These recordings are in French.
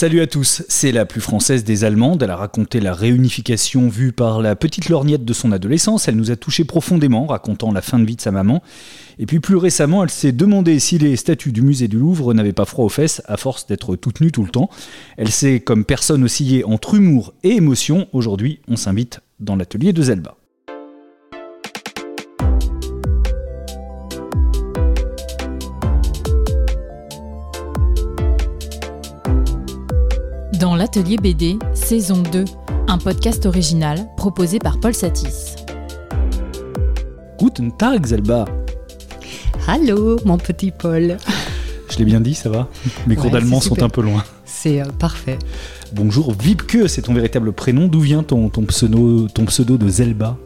Salut à tous, c'est la plus française des Allemandes. Elle a raconté la réunification vue par la petite lorgnette de son adolescence. Elle nous a touché profondément, racontant la fin de vie de sa maman. Et puis plus récemment, elle s'est demandé si les statues du musée du Louvre n'avaient pas froid aux fesses à force d'être toute nue tout le temps. Elle s'est, comme personne, oscillée entre humour et émotion. Aujourd'hui, on s'invite dans l'atelier de Zelba. L'atelier BD, saison 2, un podcast original proposé par Paul Satis. Guten Tag, Zelba. Allô, mon petit Paul. Je l'ai bien dit, ça va Mes cours Ouais, d'allemand sont un peu loin. C'est euh, parfait. Bonjour, Vibke, c'est ton véritable prénom. D'où vient ton, ton, pseudo, ton pseudo de Zelba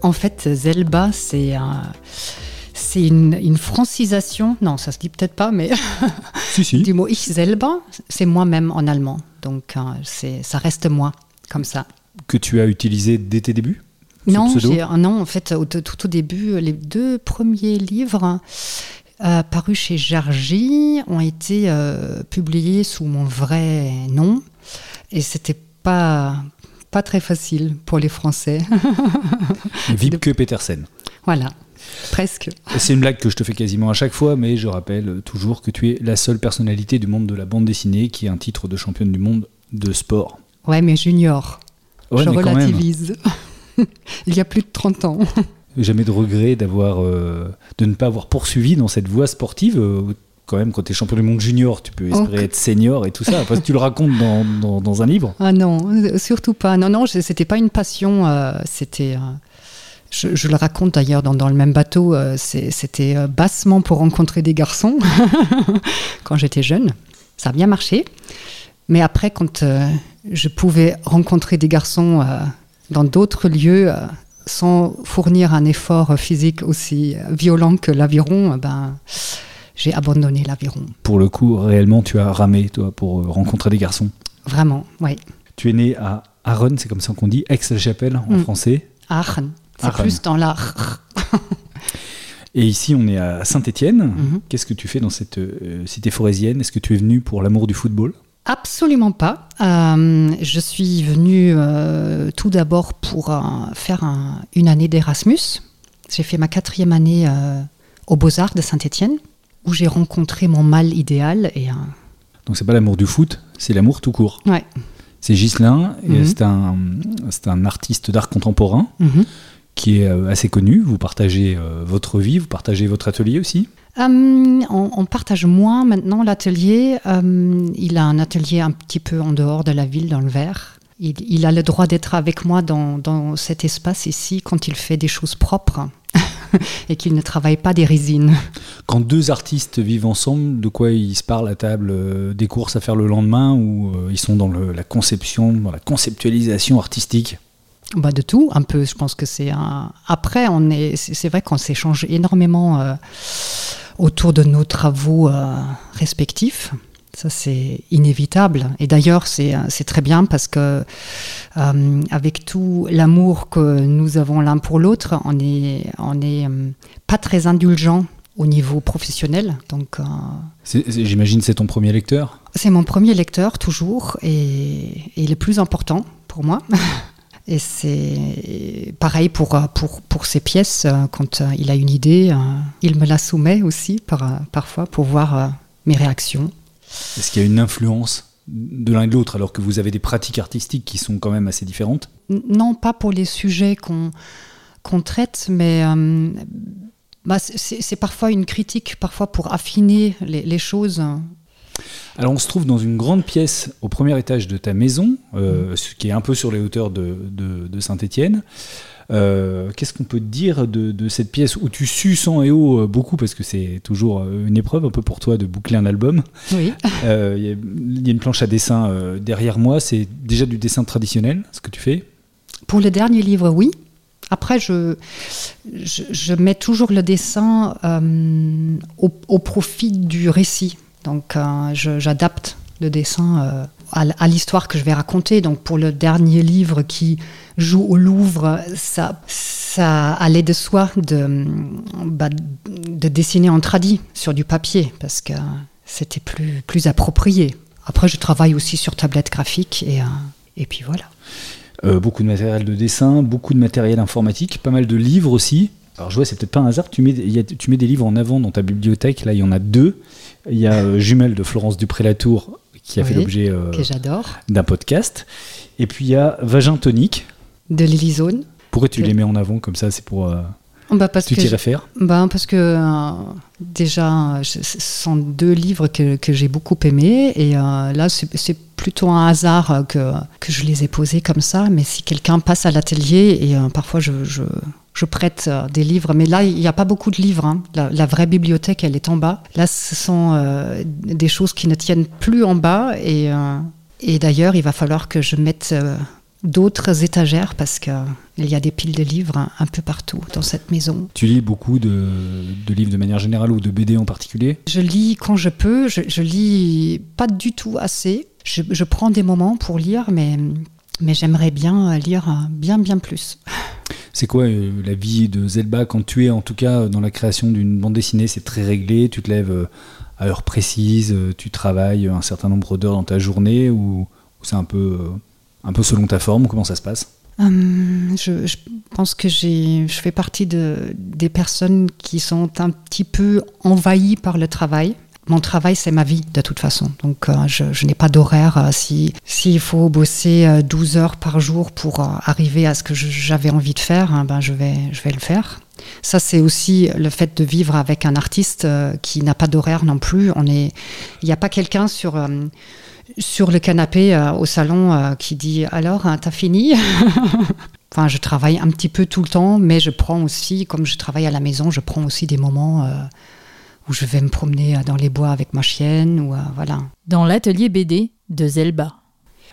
En fait, Zelba, c'est un- c'est une, une francisation. Non, ça se dit peut-être pas, mais Si, si. du mot Ich selber, c'est moi-même en allemand. Donc, euh, c'est ça reste moi, comme ça. Que tu as utilisé dès tes débuts Non, non, en fait, au- tout, au début, les deux premiers livres euh, parus chez Jargy ont été euh, publiés sous mon vrai nom. Et c'était pas, pas très facile pour les Français. Vibke Petersen. voilà, presque. C'est une blague que je te fais quasiment à chaque fois, mais je rappelle toujours que tu es la seule personnalité du monde de la bande dessinée qui a un titre de championne du monde de sport. Ouais, mais junior. Ouais, je mais relativise. Il y a plus de 30 ans. jamais de regret d'avoir, euh, de ne pas avoir poursuivi dans cette voie sportive. euh, quand même, quand tu es champion du monde junior, tu peux espérer être senior et tout ça. Après, tu le racontes dans, dans- dans un livre. Ah non, euh, surtout pas. Non, non, c'était pas une passion. euh, c'était. Je, je le raconte d'ailleurs dans, dans le même bateau. euh, c'était euh, bassement pour rencontrer des garçons quand j'étais jeune. Ça a bien marché. Mais après, quand euh, je pouvais rencontrer des garçons dans d'autres lieux, sans fournir un effort physique aussi violent que l'aviron, ben, j'ai abandonné l'aviron. Pour le coup, réellement, tu as ramé, toi, pour rencontrer des garçons? Vraiment, oui. Tu es né à Aaron, c'est comme ça qu'on dit, Aix-la-Chapelle en Mm. français. Aachen. C'est plus dans la. Et ici, on est à Saint-Étienne. Mhm. Qu'est-ce que tu fais dans cette euh, cité forésienne? Est-ce que tu es venu pour l'amour du football? Absolument pas. Euh, je suis venue euh, tout d'abord pour euh, faire un- une année d'Erasmus. J'ai fait ma quatrième année aux Beaux-Arts de Saint-Étienne, où j'ai rencontré mon mâle idéal. Et, Donc, c'est pas l'amour du foot, c'est l'amour tout court. ouais. C'est Ghislain, Mhm. c'est un, c'est un artiste d'art contemporain Mhm. Qui est euh, assez connu. Vous partagez euh, votre vie, vous partagez votre atelier aussi? Euh, on, on partage moins maintenant l'atelier. Il a un atelier un petit peu en dehors de la ville, dans le Ver. Il, il a le droit d'être avec moi dans, dans cet espace ici quand il fait des choses propres et qu'il ne travaille pas des résines. Quand deux artistes vivent ensemble, de quoi ils se parlent à table euh, Des courses à faire le lendemain ou euh, ils sont dans le- la conception, dans la conceptualisation artistique? Bah de tout, un peu. Je pense que c'est un. Après, on est. C'est vrai qu'on s'échange énormément euh, autour de nos travaux euh, respectifs. Ça, c'est inévitable. Et d'ailleurs, c'est c'est très bien parce que, euh, avec tout l'amour que nous avons l'un pour l'autre, on est, on est euh, pas très indulgent au niveau professionnel. Donc, euh, J'imagine c'est ton premier lecteur? c'est mon premier lecteur, toujours, et, et le plus important pour moi. Et c'est pareil pour, pour, pour ses pièces. euh, Quand euh, il a une idée, euh, il me la soumet aussi par, parfois pour voir mes réactions. Est-ce qu'il y a une influence de l'un et de l'autre alors que vous avez des pratiques artistiques qui sont quand même assez différentes? Non, pas pour les sujets qu'on qu'on traite, mais euh, bah, c'est- parfois une critique, parfois pour affiner les, les choses. Alors on se trouve dans une grande pièce au premier étage de ta maison, euh, ce qui est un peu sur les hauteurs de, de- de Saint-Étienne. Qu'est-ce qu'on peut dire de, de cette pièce où tu sues sang et eau euh, beaucoup parce que c'est toujours euh, une épreuve un peu pour toi de boucler un album. Oui. Euh, Il y, a- il y a une planche à dessin euh, derrière moi, c'est déjà du dessin traditionnel ce que tu fais? Pour le dernier livre, oui. Après, je, je, je mets toujours le dessin euh, au, au profit du récit. Donc, euh, j'adapte le dessin euh, à, l'histoire que je vais raconter. Donc, pour le dernier livre qui joue au Louvre, ça, allait de soi de, bah, de dessiner en tradi sur du papier parce que c'était plus, plus approprié après, je travaille aussi sur tablette graphique et, et puis voilà. beaucoup de matériel de dessin, beaucoup de matériel informatique, pas mal de livres aussi. Alors je vois, c'est peut-être pas un hasard, tu mets, tu mets des livres en avant dans ta bibliothèque, là il y en a deux. Il y a Jumelle de Florence Dupré-Latour qui a fait l'objet d'un podcast. Et puis il y a Vagin tonique. De Lily Zone. Pourquoi tu les mets en avant comme ça C'est pour. Euh, bah parce tu t'y réfères bah Parce que euh, déjà, ce sont deux livres que, que j'ai beaucoup aimés. Et euh, là, c'est plutôt un hasard que, que je les ai posés comme ça. Mais si quelqu'un passe à l'atelier, et parfois je, je, je, prête des livres, mais là, il n'y a pas beaucoup de livres. Hein. La, la, vraie bibliothèque, elle est en bas. Là, ce sont des choses qui ne tiennent plus en bas. Et, et d'ailleurs, il va falloir que je mette d'autres étagères parce qu'il y a des piles de livres un, peu partout dans cette maison. Tu lis beaucoup de, livres de manière générale ou de BD en particulier? Je lis quand je peux, je, lis pas du tout assez. Je, prends des moments pour lire, mais, mais j'aimerais bien lire bien bien plus. C'est quoi euh, la vie de Zelba quand tu es en tout cas dans la création d'une bande dessinée C'est très réglé, tu te lèves euh, à heure précise, euh, tu travailles un certain nombre d'heures dans ta journée ou c'est un peu un peu selon ta forme Comment ça se passe? Hum, je, pense que je fais partie de, des personnes qui sont un petit peu envahies par le travail. Mon travail, c'est ma vie de toute façon. Donc, euh, je, n'ai pas d'horaire. Euh, si S'il faut bosser 12 euh, heures par jour pour arriver à ce que j'avais envie de faire, hein, ben, je, vais, je vais le faire. Ça, c'est aussi le fait de vivre avec un artiste qui n'a pas d'horaire non plus. On est, il n'y a pas quelqu'un sur sur le canapé au salon qui dit alors hein, t'as fini? Enfin, je travaille un petit peu tout le temps, mais je prends aussi, comme je travaille à la maison, je prends aussi des moments où je vais me promener dans les bois avec ma chienne ou voilà. Dans l'atelier BD de Zelba.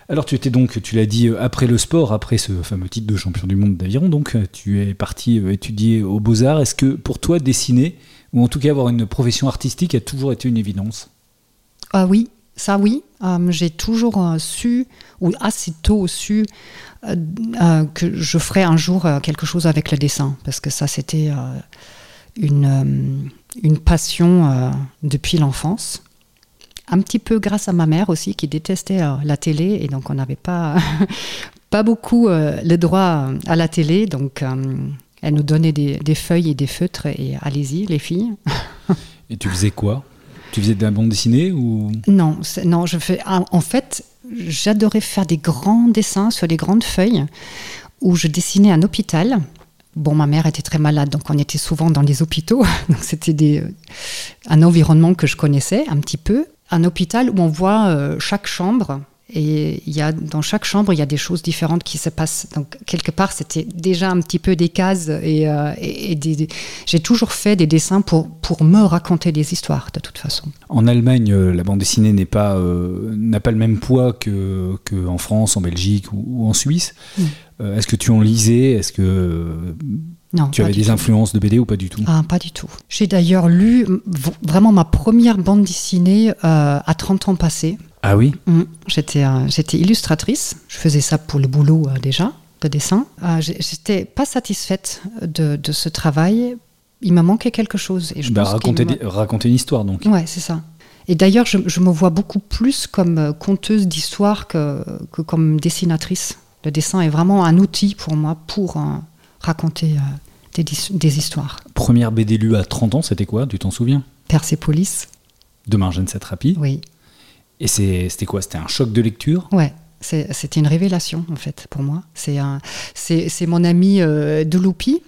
Alors tu étais donc, tu l'as dit, après le sport, après ce fameux titre de champion du monde d'aviron, donc tu es parti étudier aux beaux-arts. Est-ce que pour toi, dessiner, ou en tout cas avoir une profession artistique, a toujours été une évidence? Ah oui, ça, oui, euh, j'ai toujours euh, su, ou assez tôt su, euh, que je ferais un jour quelque chose avec le dessin, parce que ça, c'était une, une passion depuis l'enfance. Un petit peu grâce à ma mère aussi, qui détestait la télé, et donc on n'avait pas, pas beaucoup le droit à la télé, donc elle nous donnait des, des feuilles et des feutres, et allez-y, les filles. et tu faisais quoi? Tu faisais de la bande dessinée ou? Non, non, je fais. Ah, en fait, j'adorais faire des grands dessins sur des grandes feuilles où je dessinais un hôpital. Bon, ma mère était très malade, donc on était souvent dans les hôpitaux. Donc c'était un environnement que je connaissais un petit peu. Un hôpital où on voit euh, chaque chambre et il y a, dans chaque chambre, il y a des choses différentes qui se passent. Donc, quelque part, c'était déjà un petit peu des cases. Et, euh, j'ai toujours fait des dessins pour, pour me raconter des histoires, de toute façon. En Allemagne, euh, la bande dessinée n'a pas, euh, n'a pas le même poids qu'en que en France, en Belgique ou, en Suisse. Mm. Est-ce que tu en lisais? Est-ce que non, tu avais des influences de BD ou pas du tout? Ah, Pas du tout. J'ai d'ailleurs lu vraiment ma première bande dessinée à 30 ans passés. Ah oui? Mm. J'étais euh, illustratrice. Je faisais ça pour le boulot euh, déjà, de dessin. Euh, J'étais pas satisfaite de, de, ce travail. Il m'a manqué quelque chose. Et je bah, raconter, raconter une histoire donc. Ouais, c'est ça. Et d'ailleurs, je, je, me vois beaucoup plus comme conteuse d'histoire que, que, comme dessinatrice. Le dessin est vraiment un outil pour moi pour raconter des, des, histoires. Première BD lue à 30 ans, c'était quoi Tu t'en souviens? Persepolis. De Marjane Satrapi Oui. Et c'était quoi? C'était un choc de lecture? Ouais. C'était une révélation en fait pour moi. C'est mon ami euh, Deloupi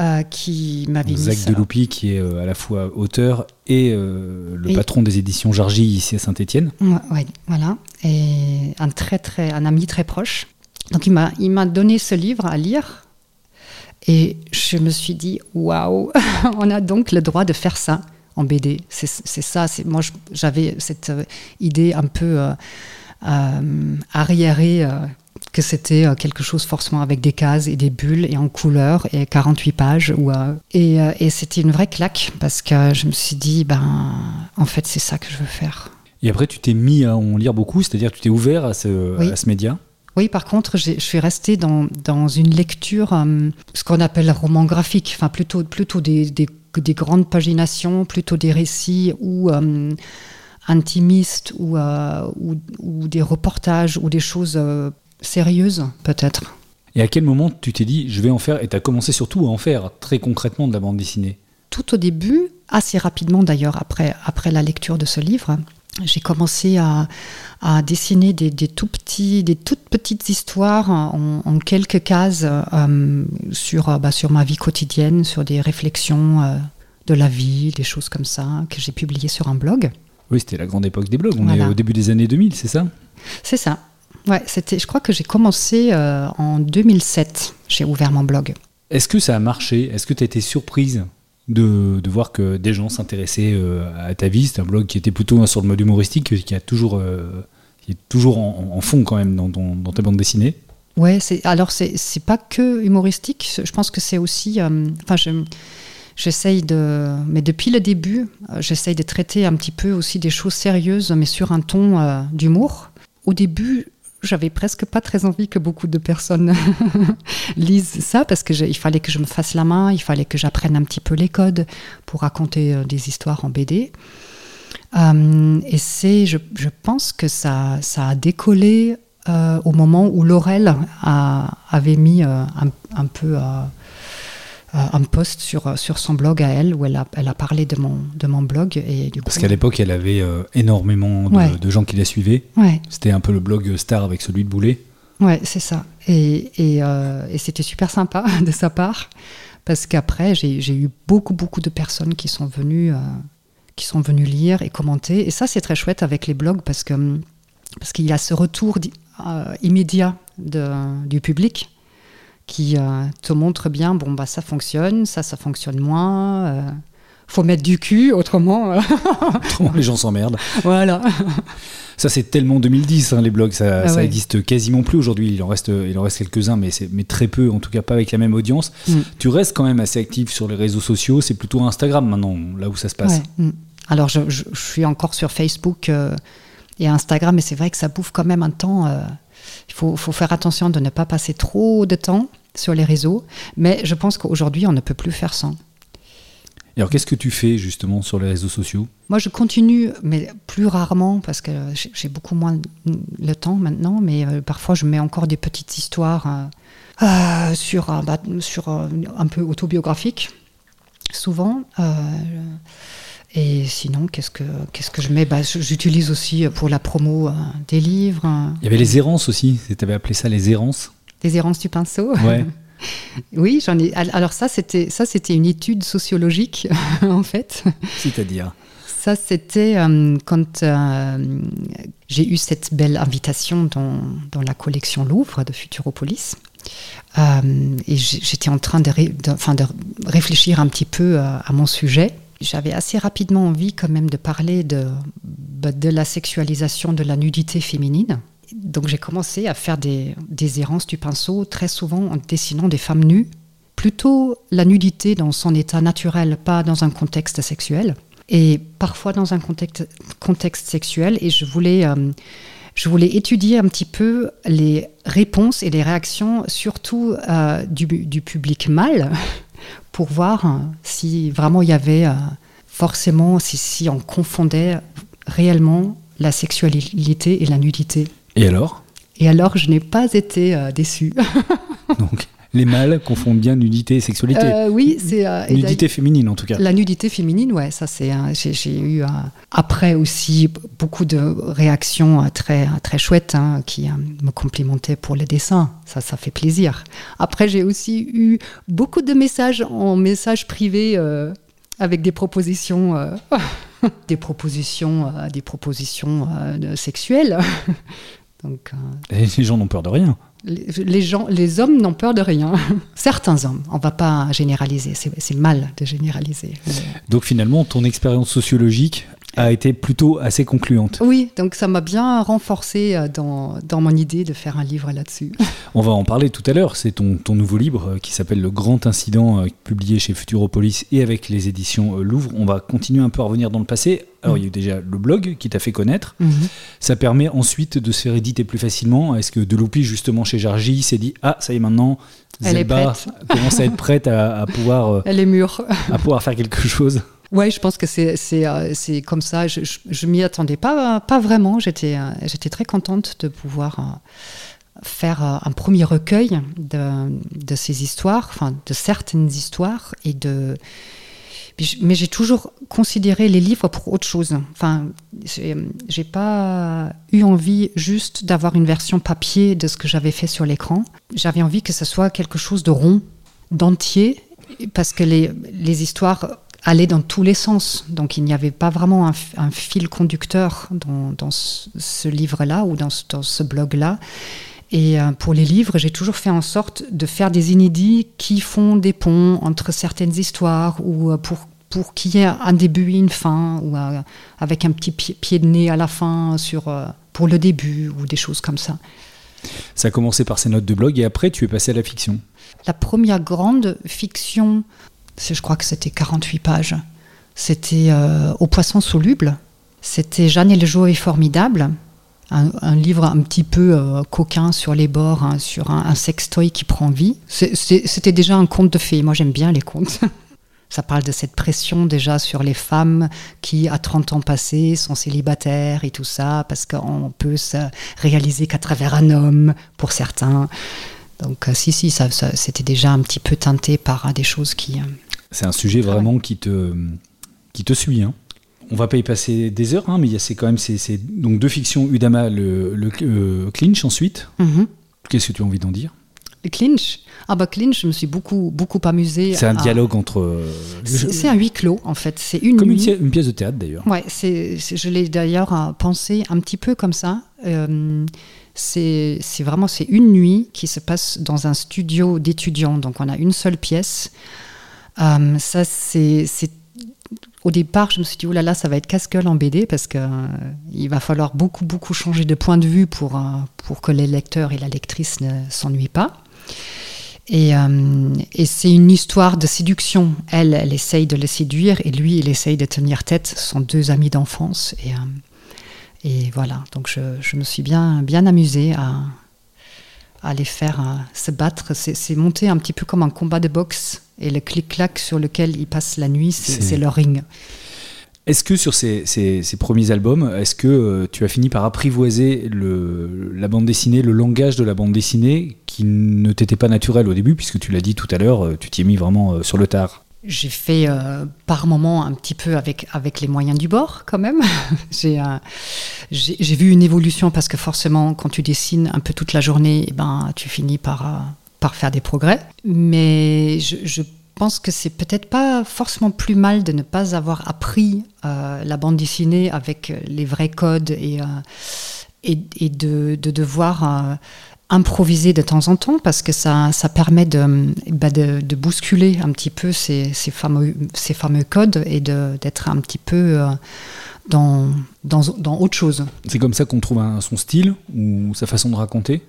euh, qui m'avait mis Zach Deloupi qui est euh, à la fois auteur et euh, le patron des éditions Jargy ici à Saint-Étienne. Ouais, voilà. Et un très très un ami très proche. Donc il m'a donné ce livre à lire et je me suis dit waouh, on a donc le droit de faire ça en BD. C'est ça. Moi, j'avais cette euh, idée un peu euh, euh, arriérée que c'était quelque chose forcément avec des cases et des bulles et en couleur et 48 pages. Ou, et, et c'était une vraie claque parce que je me suis dit, ben, en fait, c'est ça que je veux faire. Et après, tu t'es mis à en lire beaucoup, c'est-à-dire tu t'es ouvert à ce, à ce média? Oui, par contre, je suis restée dans, dans une lecture, ce qu'on appelle roman graphique, enfin plutôt, plutôt des, des des grandes paginations, plutôt des récits où euh, intimistes ou, ou, ou, des reportages ou des choses sérieuses, peut-être. Et à quel moment tu t'es dit, je vais en faire, et tu as commencé surtout à en faire très concrètement de la bande dessinée? Tout au début, assez rapidement d'ailleurs, après, après la lecture de ce livre, j'ai commencé à, à dessiner des, des, tout petits, des toutes petites histoires en, en quelques cases euh, sur, euh, bah, sur ma vie quotidienne, sur des réflexions euh, de la vie, des choses comme ça, que j'ai publiées sur un blog. Oui, c'était la grande époque des blogs. On voilà. est au début des années 2000, c'est ça? C'est ça. Ouais, c'était. Je crois que j'ai commencé euh, en 2007. J'ai ouvert mon blog. Est-ce que ça a marché? Est-ce que tu as été surprise? De, voir que des gens s'intéressaient euh, à ta vie C'est un blog qui était plutôt sur le mode humoristique, qui a toujours, euh, qui est toujours en, fond quand même dans, dans, dans ta bande dessinée. Ouais, c'est alors c'est pas que humoristique. Je pense que c'est aussi. euh, Enfin, je j'essaye de, mais depuis le début, j'essaye de traiter un petit peu aussi des choses sérieuses, mais sur un ton d'humour. Au début, j'avais presque pas très envie que beaucoup de personnes lisent ça parce que il fallait que je me fasse la main, il fallait que j'apprenne un petit peu les codes pour raconter euh, des histoires en BD. Euh, et c'est, je, pense que ça, ça a décollé euh, au moment où Laurel avait mis un, un, peu un post sur, sur son blog à elle où elle a, elle a parlé de mon, de mon blog. Et du Parce qu'à l'époque, elle avait euh, énormément de, Ouais. de gens qui la suivaient. Ouais, C'était un peu le blog star avec celui de Boulet. ouais c'est ça. Et, et, euh, et c'était super sympa de sa part parce qu'après, j'ai eu beaucoup, beaucoup de personnes qui sont venues, euh, qui sont venues lire et commenter. Et ça, c'est très chouette avec les blogs parce que parce qu'il y a ce retour di- euh, immédiat de, du public qui euh, te montre bien, bon, bah, ça fonctionne, ça, ça fonctionne moins. euh, faut mettre du cul, autrement. euh, Autrement, les gens s'emmerdent. voilà. Ça, c'est tellement 2010, hein, les blogs. Ça, Ah ça ouais. existe quasiment plus aujourd'hui. Il en reste, il en reste quelques-uns, mais, mais très peu, en tout cas pas avec la même audience. Mm. Tu restes quand même assez actif sur les réseaux sociaux. C'est plutôt Instagram maintenant, là où ça se passe. Ouais, mm. Alors, je, je- je suis encore sur Facebook euh, et Instagram, mais c'est vrai que ça bouffe quand même un temps. Il faut, faut faire attention de ne pas passer trop de temps sur les réseaux. Mais je pense qu'aujourd'hui, on ne peut plus faire sans. Et alors, qu'est-ce que tu fais justement sur les réseaux sociaux? Moi, je continue, mais plus rarement, parce que j'ai beaucoup moins le temps maintenant, mais euh, parfois, je mets encore des petites histoires euh, euh, sur, un- bah, sur un peu autobiographiques, souvent. Euh, et sinon, qu'est-ce que, qu'est-ce que je mets? Bah, J'utilise aussi pour la promo euh, des livres, euh, Il y avait les errances aussi. Tu avais appelé ça les errances des errances du pinceau. Ouais. Oui, j'en ai. Alors ça, c'était ça, c'était une étude sociologique, en fait. C'est-à-dire Ça, c'était euh, quand euh, j'ai eu cette belle invitation dans, dans la collection Louvre de Futuropolis. Euh, et j'étais en train de, ré- de- réfléchir un petit peu à, à mon sujet. J'avais assez rapidement envie quand même de parler de, bah, de la sexualisation de la nudité féminine. Donc j'ai commencé à faire des, des errances du pinceau, très souvent en dessinant des femmes nues, plutôt la nudité dans son état naturel, pas dans un contexte sexuel et parfois dans un contexte, contexte sexuel. Et je voulais, euh, je voulais étudier un petit peu les réponses et les réactions, surtout euh, du, du public mâle, pour voir euh, si vraiment il y avait euh, forcément, si, si on confondait réellement la sexualité et la nudité. Et alors? Et alors, je n'ai pas été euh, déçue. Donc, les mâles confondent bien nudité et sexualité. Euh, oui, c'est euh, nudité féminine en tout cas. La nudité féminine, ouais, ça c'est. euh, j'ai- eu euh, après aussi beaucoup de réactions euh, très très chouettes hein, qui euh, me complimentaient pour le dessin. Ça, ça fait plaisir. Après, j'ai aussi eu beaucoup de messages en message privé euh, avec des propositions. euh, des propositions, euh, des propositions euh, sexuelles. Donc, euh, Et les gens n'ont peur de rien. Les, gens, les hommes n'ont peur de rien. Certains hommes, on va pas généraliser, c'est mal de généraliser. Donc finalement, ton expérience sociologique a été plutôt assez concluante. Oui, donc ça m'a bien renforcé euh, dans, dans mon idée de faire un livre là-dessus. On va en parler tout à l'heure. C'est ton, ton nouveau livre euh, qui s'appelle Le Grand Incident, euh, publié chez Futuropolis et avec les éditions Louvre. On va continuer un peu à revenir dans le passé. Alors, Mm. il y a eu déjà le blog qui t'a fait connaître. Mhm. Ça permet ensuite de se faire éditer plus facilement. Est-ce que Deloupi, justement, chez Jargy, s'est dit Ah, ça y est, maintenant, Elle est Zelba prête. commence à être prête à, à pouvoir, Elle est mûre. à pouvoir faire quelque chose? Ouais, je pense que c'est euh, c'est comme ça. Je, je, je m'y attendais pas pas vraiment. J'étais euh, j'étais très contente de pouvoir euh, faire un premier recueil de, de ces histoires, enfin de certaines histoires et de mais j'ai toujours considéré les livres pour autre chose. Enfin, j'ai pas eu envie juste d'avoir une version papier de ce que j'avais fait sur l'écran. J'avais envie que ce soit quelque chose de rond, d'entier, parce que les, les histoires allaient dans tous les sens. Donc il n'y avait pas vraiment un, fil conducteur dans, dans ce, ce livre-là ou dans ce, dans ce blog-là. Et euh, pour les livres, j'ai toujours fait en sorte de faire des inédits qui font des ponts entre certaines histoires ou euh, pour, pour qu'il y ait un début et une fin ou euh, avec un petit pied, de nez à la fin sur, pour le début ou des choses comme ça. Ça a commencé par ces notes de blog et après tu es passé à la fiction. La première grande fiction, je crois que c'était 48 pages, c'était euh, Au poisson soluble. C'était Jeanne et le jour formidable. Un, livre un petit peu euh, coquin sur les bords, hein, sur un, sextoy qui prend vie. C'était déjà un conte de fées. Moi, j'aime bien les contes. Ça parle de cette pression déjà sur les femmes qui, à 30 ans passés, sont célibataires et tout ça, parce qu'on peut se réaliser qu'à travers un homme, pour certains. Donc, euh, si, si, c'était déjà un petit peu teinté par des choses qui. C'est un sujet vraiment qui te, qui te suit. Hein. On va pas y passer des heures, hein, mais il y a c'est quand même ces, ces- donc deux fictions Udama, le, le euh, clinch ensuite. mhm. Qu'est-ce que tu as envie d'en dire? Le clinch? Ah, bah, clinch, je me suis beaucoup, beaucoup amusée. C'est un à- dialogue entre. euh, C'est un huis clos, en fait. C'est une comme une, nuit. pi- une pièce de théâtre d'ailleurs. Ouais, c'est, je l'ai d'ailleurs euh, pensé un petit peu comme ça. Euh, c'est, c'est vraiment c'est une nuit qui se passe dans un studio d'étudiants. Donc on a une seule pièce. Euh, ça c'est, au départ, je me suis dit, oh là là, ça va être casse-gueule en BD parce que euh, va falloir beaucoup, beaucoup changer de point de vue pour, euh, pour que les lecteurs et la lectrice ne s'ennuient pas. Et, et c'est une histoire de séduction. Elle, elle essaye de le séduire et lui, il essaye de tenir tête. Ce sont deux amis d'enfance. Et, et voilà, donc je, je me suis bien, bien amusée à, à les faire euh, se battre. C'est monté un petit peu comme un combat de boxe. Et le clic-clac sur lequel ils passent la nuit, c'est leur ring. Est-ce que sur ces, ces- ces premiers albums, est-ce que euh, tu as fini par apprivoiser le, la bande dessinée, le langage de la bande dessinée qui ne t'était pas naturel au début, puisque tu l'as dit tout à l'heure, euh, tu t'y es mis vraiment euh, sur le tard? J'ai fait euh, par moment un petit peu avec, avec les moyens du bord quand même. j'ai euh, j'ai j'ai vu une évolution parce que forcément quand tu dessines un peu toute la journée, eh ben, tu finis par, euh, par faire des progrès. Mais je, pense que c'est peut-être pas forcément plus mal de ne pas avoir appris la bande dessinée avec les vrais codes et, et, et de, de devoir... improviser de temps en temps parce que ça, ça permet de, bah, de, de bousculer un petit peu ces, ces, fameux, ces fameux codes et d'être un petit peu euh, dans, dans, dans autre chose. C'est comme ça qu'on trouve un- son style ou sa façon de raconter?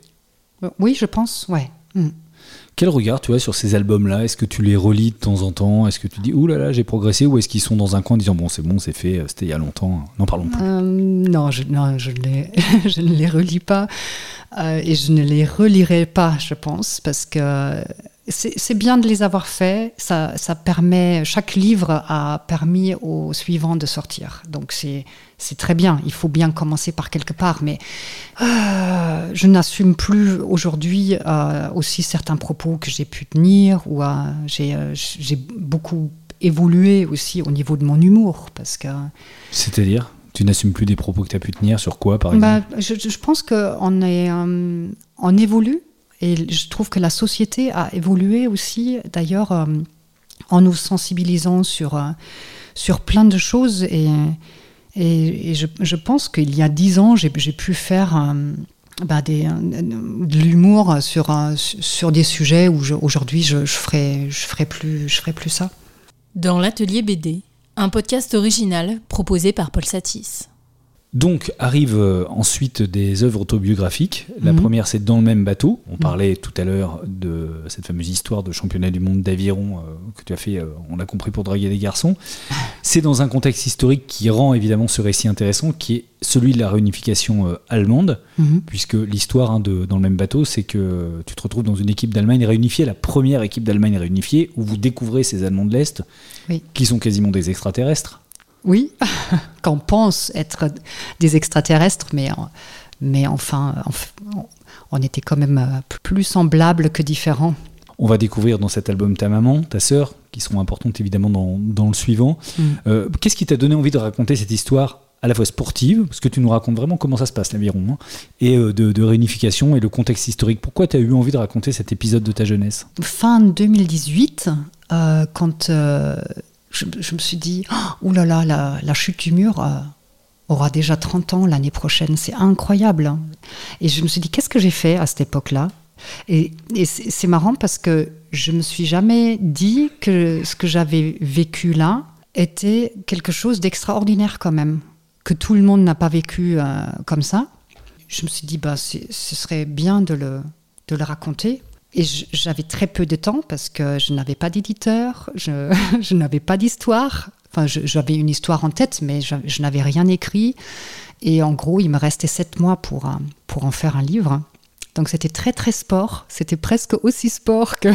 Oui, je pense, ouais. Mm. Quel regard tu as sur ces albums-là? Est-ce que tu les relis de temps en temps? Est-ce que tu dis ouh là là j'ai progressé? Ou est-ce qu'ils sont dans un coin en disant bon c'est bon c'est fait c'était il y a longtemps n'en parlons pas Euh, non, je, non je, les, je ne les relis pas. Euh, et je ne les relirai pas, je pense, parce que c'est bien de les avoir faits. Ça, ça permet, chaque livre a permis au suivant de sortir. Donc c'est très bien. Il faut bien commencer par quelque part, mais euh, je n'assume plus aujourd'hui euh, aussi certains propos que j'ai pu tenir ou euh, j'ai beaucoup évolué aussi au niveau de mon humour parce que C'est-à-dire tu n'assumes plus des propos que tu as pu tenir sur quoi par bah, exemple? je, je pense qu'on est, on évolue et je trouve que la société a évolué aussi, d'ailleurs, euh, en nous sensibilisant sur, euh, sur plein de choses. Et, et, je, je pense qu'il y a dix ans, j'ai pu faire euh, bah, des, de l'humour sur, sur des sujets où aujourd'hui je, ferais, je ferais plus, je ferais plus ça. Dans l'atelier BD, un podcast original proposé par Paul Satis. Donc arrivent euh, ensuite des œuvres autobiographiques. La Mhm. première, c'est Dans le même bateau. On parlait tout à l'heure de cette fameuse histoire de championnat du monde d'aviron euh, que tu as fait, euh, on l'a compris, pour draguer des garçons. C'est dans un contexte historique qui rend évidemment ce récit intéressant, qui est celui de la réunification euh, allemande, Mhm. puisque l'histoire hein, de Dans le même bateau, c'est que tu te retrouves dans une équipe d'Allemagne réunifiée, la première équipe d'Allemagne réunifiée, où vous découvrez ces Allemands de l'Est, Oui. qui sont quasiment des extraterrestres. Oui, qu'on pense être des extraterrestres, mais, mais enfin, enf- on était quand même euh, plus semblables que différents. On va découvrir dans cet album ta maman, ta sœur, qui seront importantes évidemment dans, dans le suivant. Mm. Euh, Qu'est-ce qui t'a donné envie de raconter cette histoire à la fois sportive, parce que tu nous racontes vraiment comment ça se passe l'aviron, hein, et euh, de, de réunification et le contexte historique. Pourquoi tu as eu envie de raconter cet épisode de ta jeunesse? Fin 2018, euh, quand euh, je, me suis dit, oh là là, la, la chute du mur euh, aura déjà 30 ans l'année prochaine, c'est incroyable. hein. Et je me suis dit, qu'est-ce que j'ai fait à cette époque-là? Et, c'est marrant parce que je me suis jamais dit que ce que j'avais vécu là était quelque chose d'extraordinaire quand même, que tout le monde n'a pas vécu euh, comme ça. Je me suis dit, bah, ce serait bien de le raconter. Et j'avais très peu de temps parce que je n'avais pas d'éditeur, je, n'avais pas d'histoire. Enfin, j'avais une histoire en tête, mais je, je n'avais rien écrit. Et en gros, il me restait sept mois pour, euh, pour en faire un livre. Donc c'était très très sport. C'était presque aussi sport que,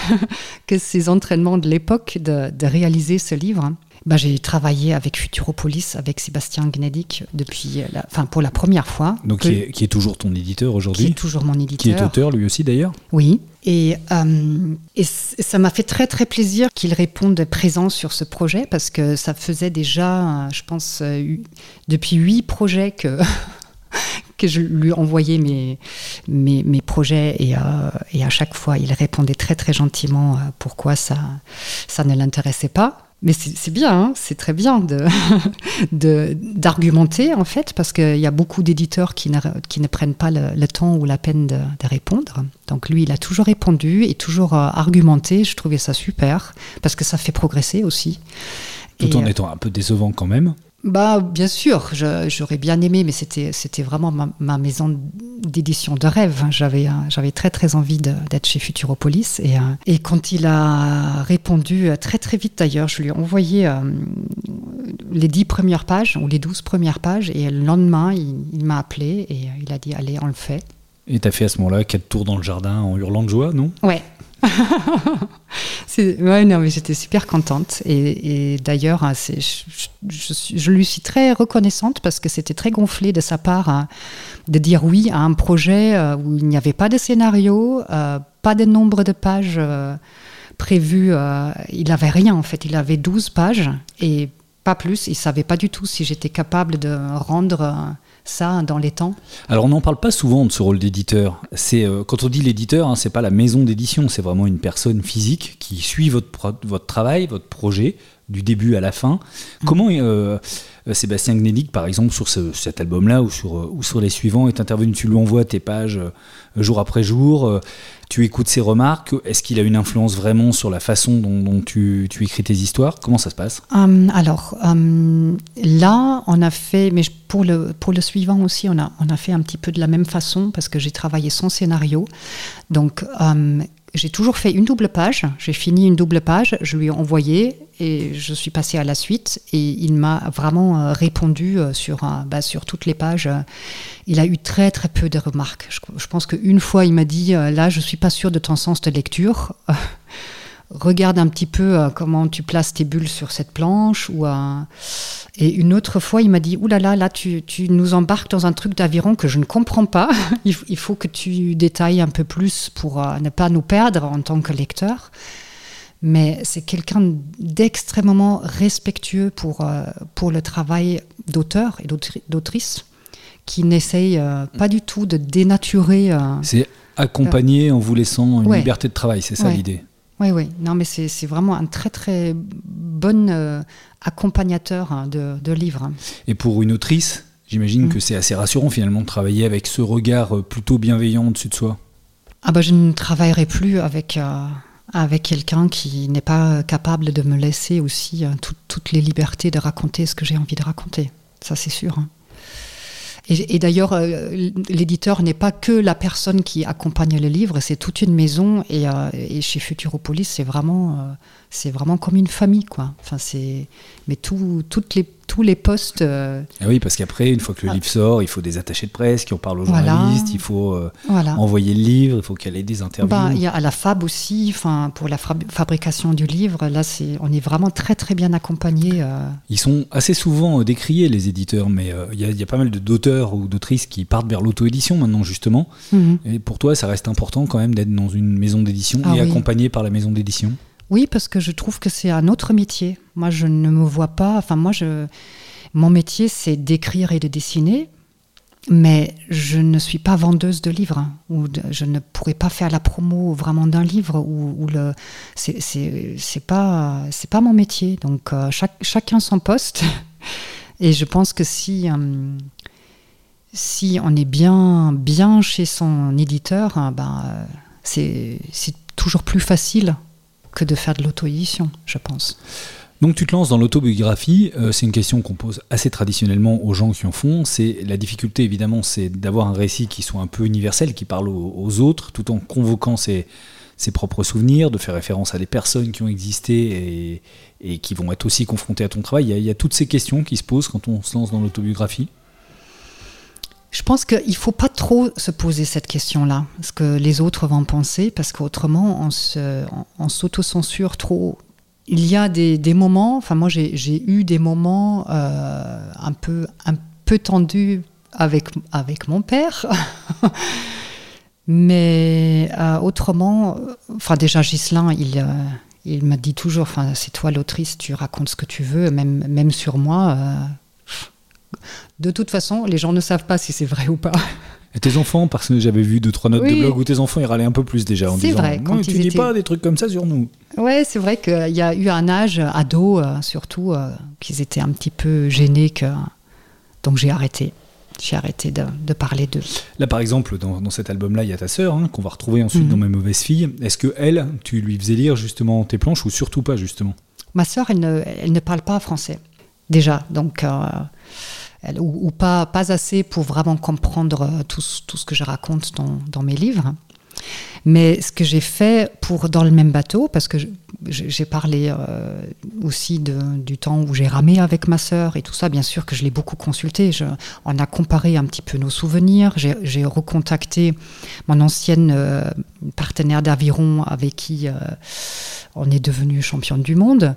que ces entraînements de l'époque de, de réaliser ce livre. Ben, j'ai travaillé avec Futuropolis, avec Sébastien Gnedic depuis, la, pour la première fois. Donc, Que- qui est, qui est toujours ton éditeur qui est aujourd'hui, toujours mon éditeur. qui est auteur lui aussi d'ailleurs. Oui. Et, euh, et ça m'a fait très très plaisir qu'il réponde présent sur ce projet parce que ça faisait déjà, euh, je pense, euh, depuis huit projets que, que je lui envoyais mes, mes, mes projets et, euh, et à chaque fois il répondait très très gentiment pourquoi ça, ça ne l'intéressait pas. Mais c'est bien, hein, c'est très bien de de- d'argumenter en fait, parce qu'il y a beaucoup d'éditeurs qui ne, qui ne prennent pas le, le temps ou la peine de, de répondre. Donc lui, il a toujours répondu et toujours euh, argumenté. Je trouvais ça super, parce que ça fait progresser aussi. Tout Et, en euh, étant un peu décevant quand même. Bah, bien sûr, j'aurais bien aimé, mais c'était, c'était vraiment ma, ma maison d'édition de rêve. J'avais, euh, j'avais très, très envie d'être chez Futuropolis. Et, euh, et quand il a répondu, euh, très, très vite d'ailleurs, je lui ai envoyé euh, les dix premières pages, ou les douze premières pages, et le lendemain, il, il m'a appelé et il a dit, allez, on le fait. Et t'as fait à ce moment-là quatre tours dans le jardin en hurlant de joie, non? Ouais. Ouais, non, mais j'étais super contente. Et, d'ailleurs, hein, je, je- lui suis très reconnaissante parce que c'était très gonflé de sa part hein, de dire oui à un projet euh, où il n'y avait pas de scénario, euh, pas de nombre de pages euh, prévues. euh, il n'avait rien en fait. Il avait 12 pages et pas plus. Il savait pas du tout si j'étais capable de rendre ça dans les temps? Alors on n'en parle pas souvent de ce rôle d'éditeur. C'est euh, quand on dit l'éditeur, hein, c'est pas la maison d'édition, c'est vraiment une personne physique qui suit votre votre travail, votre projet du début à la fin. Comment euh, euh, Sébastien Gnedic, par exemple, sur ce- cet album-là ou sur euh, ou sur les suivants, est intervenu Tu lui envoies tes pages euh, jour après jour. euh, tu écoutes ses remarques. Est-ce qu'il a une influence vraiment sur la façon dont, dont tu, tu écris tes histoires? Comment ça se passe? Alors là, on a fait, mais pour le, pour le suivant aussi, on a, on a fait un petit peu de la même façon parce que j'ai travaillé sans scénario. Donc j'ai toujours fait une double page. J'ai fini une double page, je lui ai envoyé et je suis passée à la suite. Et il m'a vraiment euh, répondu euh, sur, euh, bah, sur toutes les pages. Il a eu très très peu de remarques. Je, pense qu'une fois, il m'a dit là, je suis pas sûre de ton sens de lecture. regarde un petit peu comment tu places tes bulles sur cette planche. Ou, Et une autre fois, il m'a dit, oulala, là, tu, tu nous embarques dans un truc d'aviron que je ne comprends pas. il, faut que tu détailles un peu plus pour ne pas nous perdre en tant que lecteur. Mais c'est quelqu'un d'extrêmement respectueux pour, euh, pour le travail d'auteur et d'autri- d'autrice qui n'essaye euh, pas du tout de dénaturer. euh, C'est accompagné en vous laissant une Ouais. liberté de travail, c'est ça Ouais. l'idée Oui, oui. Non, mais c'est vraiment un très, très bon accompagnateur hein, de, de livres. Et pour une autrice, j'imagine Mm. que c'est assez rassurant finalement de travailler avec ce regard plutôt bienveillant au-dessus de soi. Ah bah, je ne travaillerai plus avec, avec quelqu'un qui n'est pas capable de me laisser aussi tout- toutes les libertés de raconter ce que j'ai envie de raconter. Ça, c'est sûr. hein. Et, d'ailleurs, euh, l'éditeur n'est pas que la personne qui accompagne le livre, c'est toute une maison. Et, euh, chez Futuropolis, c'est vraiment, euh, c'est vraiment comme une famille, quoi. Enfin, c'est, mais tout, toutes les tous les postes. Euh, ah oui, parce qu'après, une fois que le ah. livre sort, il faut des attachés de presse qui en parlent aux journalistes, il faut euh, envoyer le livre, il faut qu'elle ait des interviews. Bah, il y a à la Fab aussi, enfin pour la fabrication du livre, là, c'est, on est vraiment très très bien accompagné. Euh. Ils sont assez souvent décriés, les éditeurs, mais il y, a pas mal d'auteurs ou d'autrices qui partent vers l'auto-édition maintenant, justement. Mhm. Et pour toi, ça reste important quand même d'être dans une maison d'édition ah et accompagné par la maison d'édition? Oui, parce que je trouve que c'est un autre métier. Moi, je ne me vois pas. Enfin, moi, mon métier, c'est d'écrire et de dessiner, mais je ne suis pas vendeuse de livres. Hein, ou je ne pourrais pas faire la promo vraiment d'un livre. Ou, le, c'est pas, c'est pas mon métier. Donc, euh, chacun son poste. Et je pense que si. Euh, si on est bien, bien chez son éditeur, hein, ben, euh, c'est toujours plus facile que de faire de l'auto-édition, je pense. Donc tu te lances dans l'autobiographie, euh, c'est une question qu'on pose assez traditionnellement aux gens qui en font. C'est la difficulté évidemment, c'est d'avoir un récit qui soit un peu universel, qui parle aux, autres, tout en convoquant ses, propres souvenirs, de faire référence à des personnes qui ont existé et, qui vont être aussi confrontées à ton travail. Il y, a, toutes ces questions qui se posent quand on se lance dans l'autobiographie. Je pense qu'il ne faut pas trop se poser cette question-là, ce que les autres vont penser, parce qu'autrement, on s'autocensure trop. Il y a des, moments, enfin moi j'ai eu des moments euh, un, peu, tendus avec, avec mon père. Mais euh, autrement, enfin déjà Gislin, il, euh, il m'a dit toujours, enfin c'est toi l'autrice, tu racontes ce que tu veux, même, même sur moi de toute façon, les gens ne savent pas si c'est vrai ou pas. Et tes enfants, parce que j'avais vu deux, trois notes de blog où tes enfants ils râlaient un peu plus déjà en disant vrai, quand tu dis pas des trucs comme ça sur nous. Ouais, c'est vrai qu'il y a eu un âge ado, euh, surtout, euh, qu'ils étaient un petit peu gênés. Que... Donc j'ai arrêté. J'ai arrêté de, parler d'eux. Là, par exemple, dans, cet album-là, il y a ta sœur, hein, qu'on va retrouver ensuite mhm. dans Mes mauvaises filles. Est-ce que elle, tu lui faisais lire justement tes planches ou surtout pas, justement? Ma sœur, elle ne, elle ne parle pas français, déjà. Donc. Euh, ou, pas, pas assez pour vraiment comprendre euh, tout, tout ce que je raconte dans, dans mes livres. Mais ce que j'ai fait pour dans le même bateau, parce que j'ai parlé euh, aussi du temps où j'ai ramé avec ma sœur et tout ça, bien sûr que je l'ai beaucoup consulté. On a comparé un petit peu nos souvenirs. J'ai recontacté mon ancienne euh, partenaire d'aviron avec qui on est devenu championne du monde.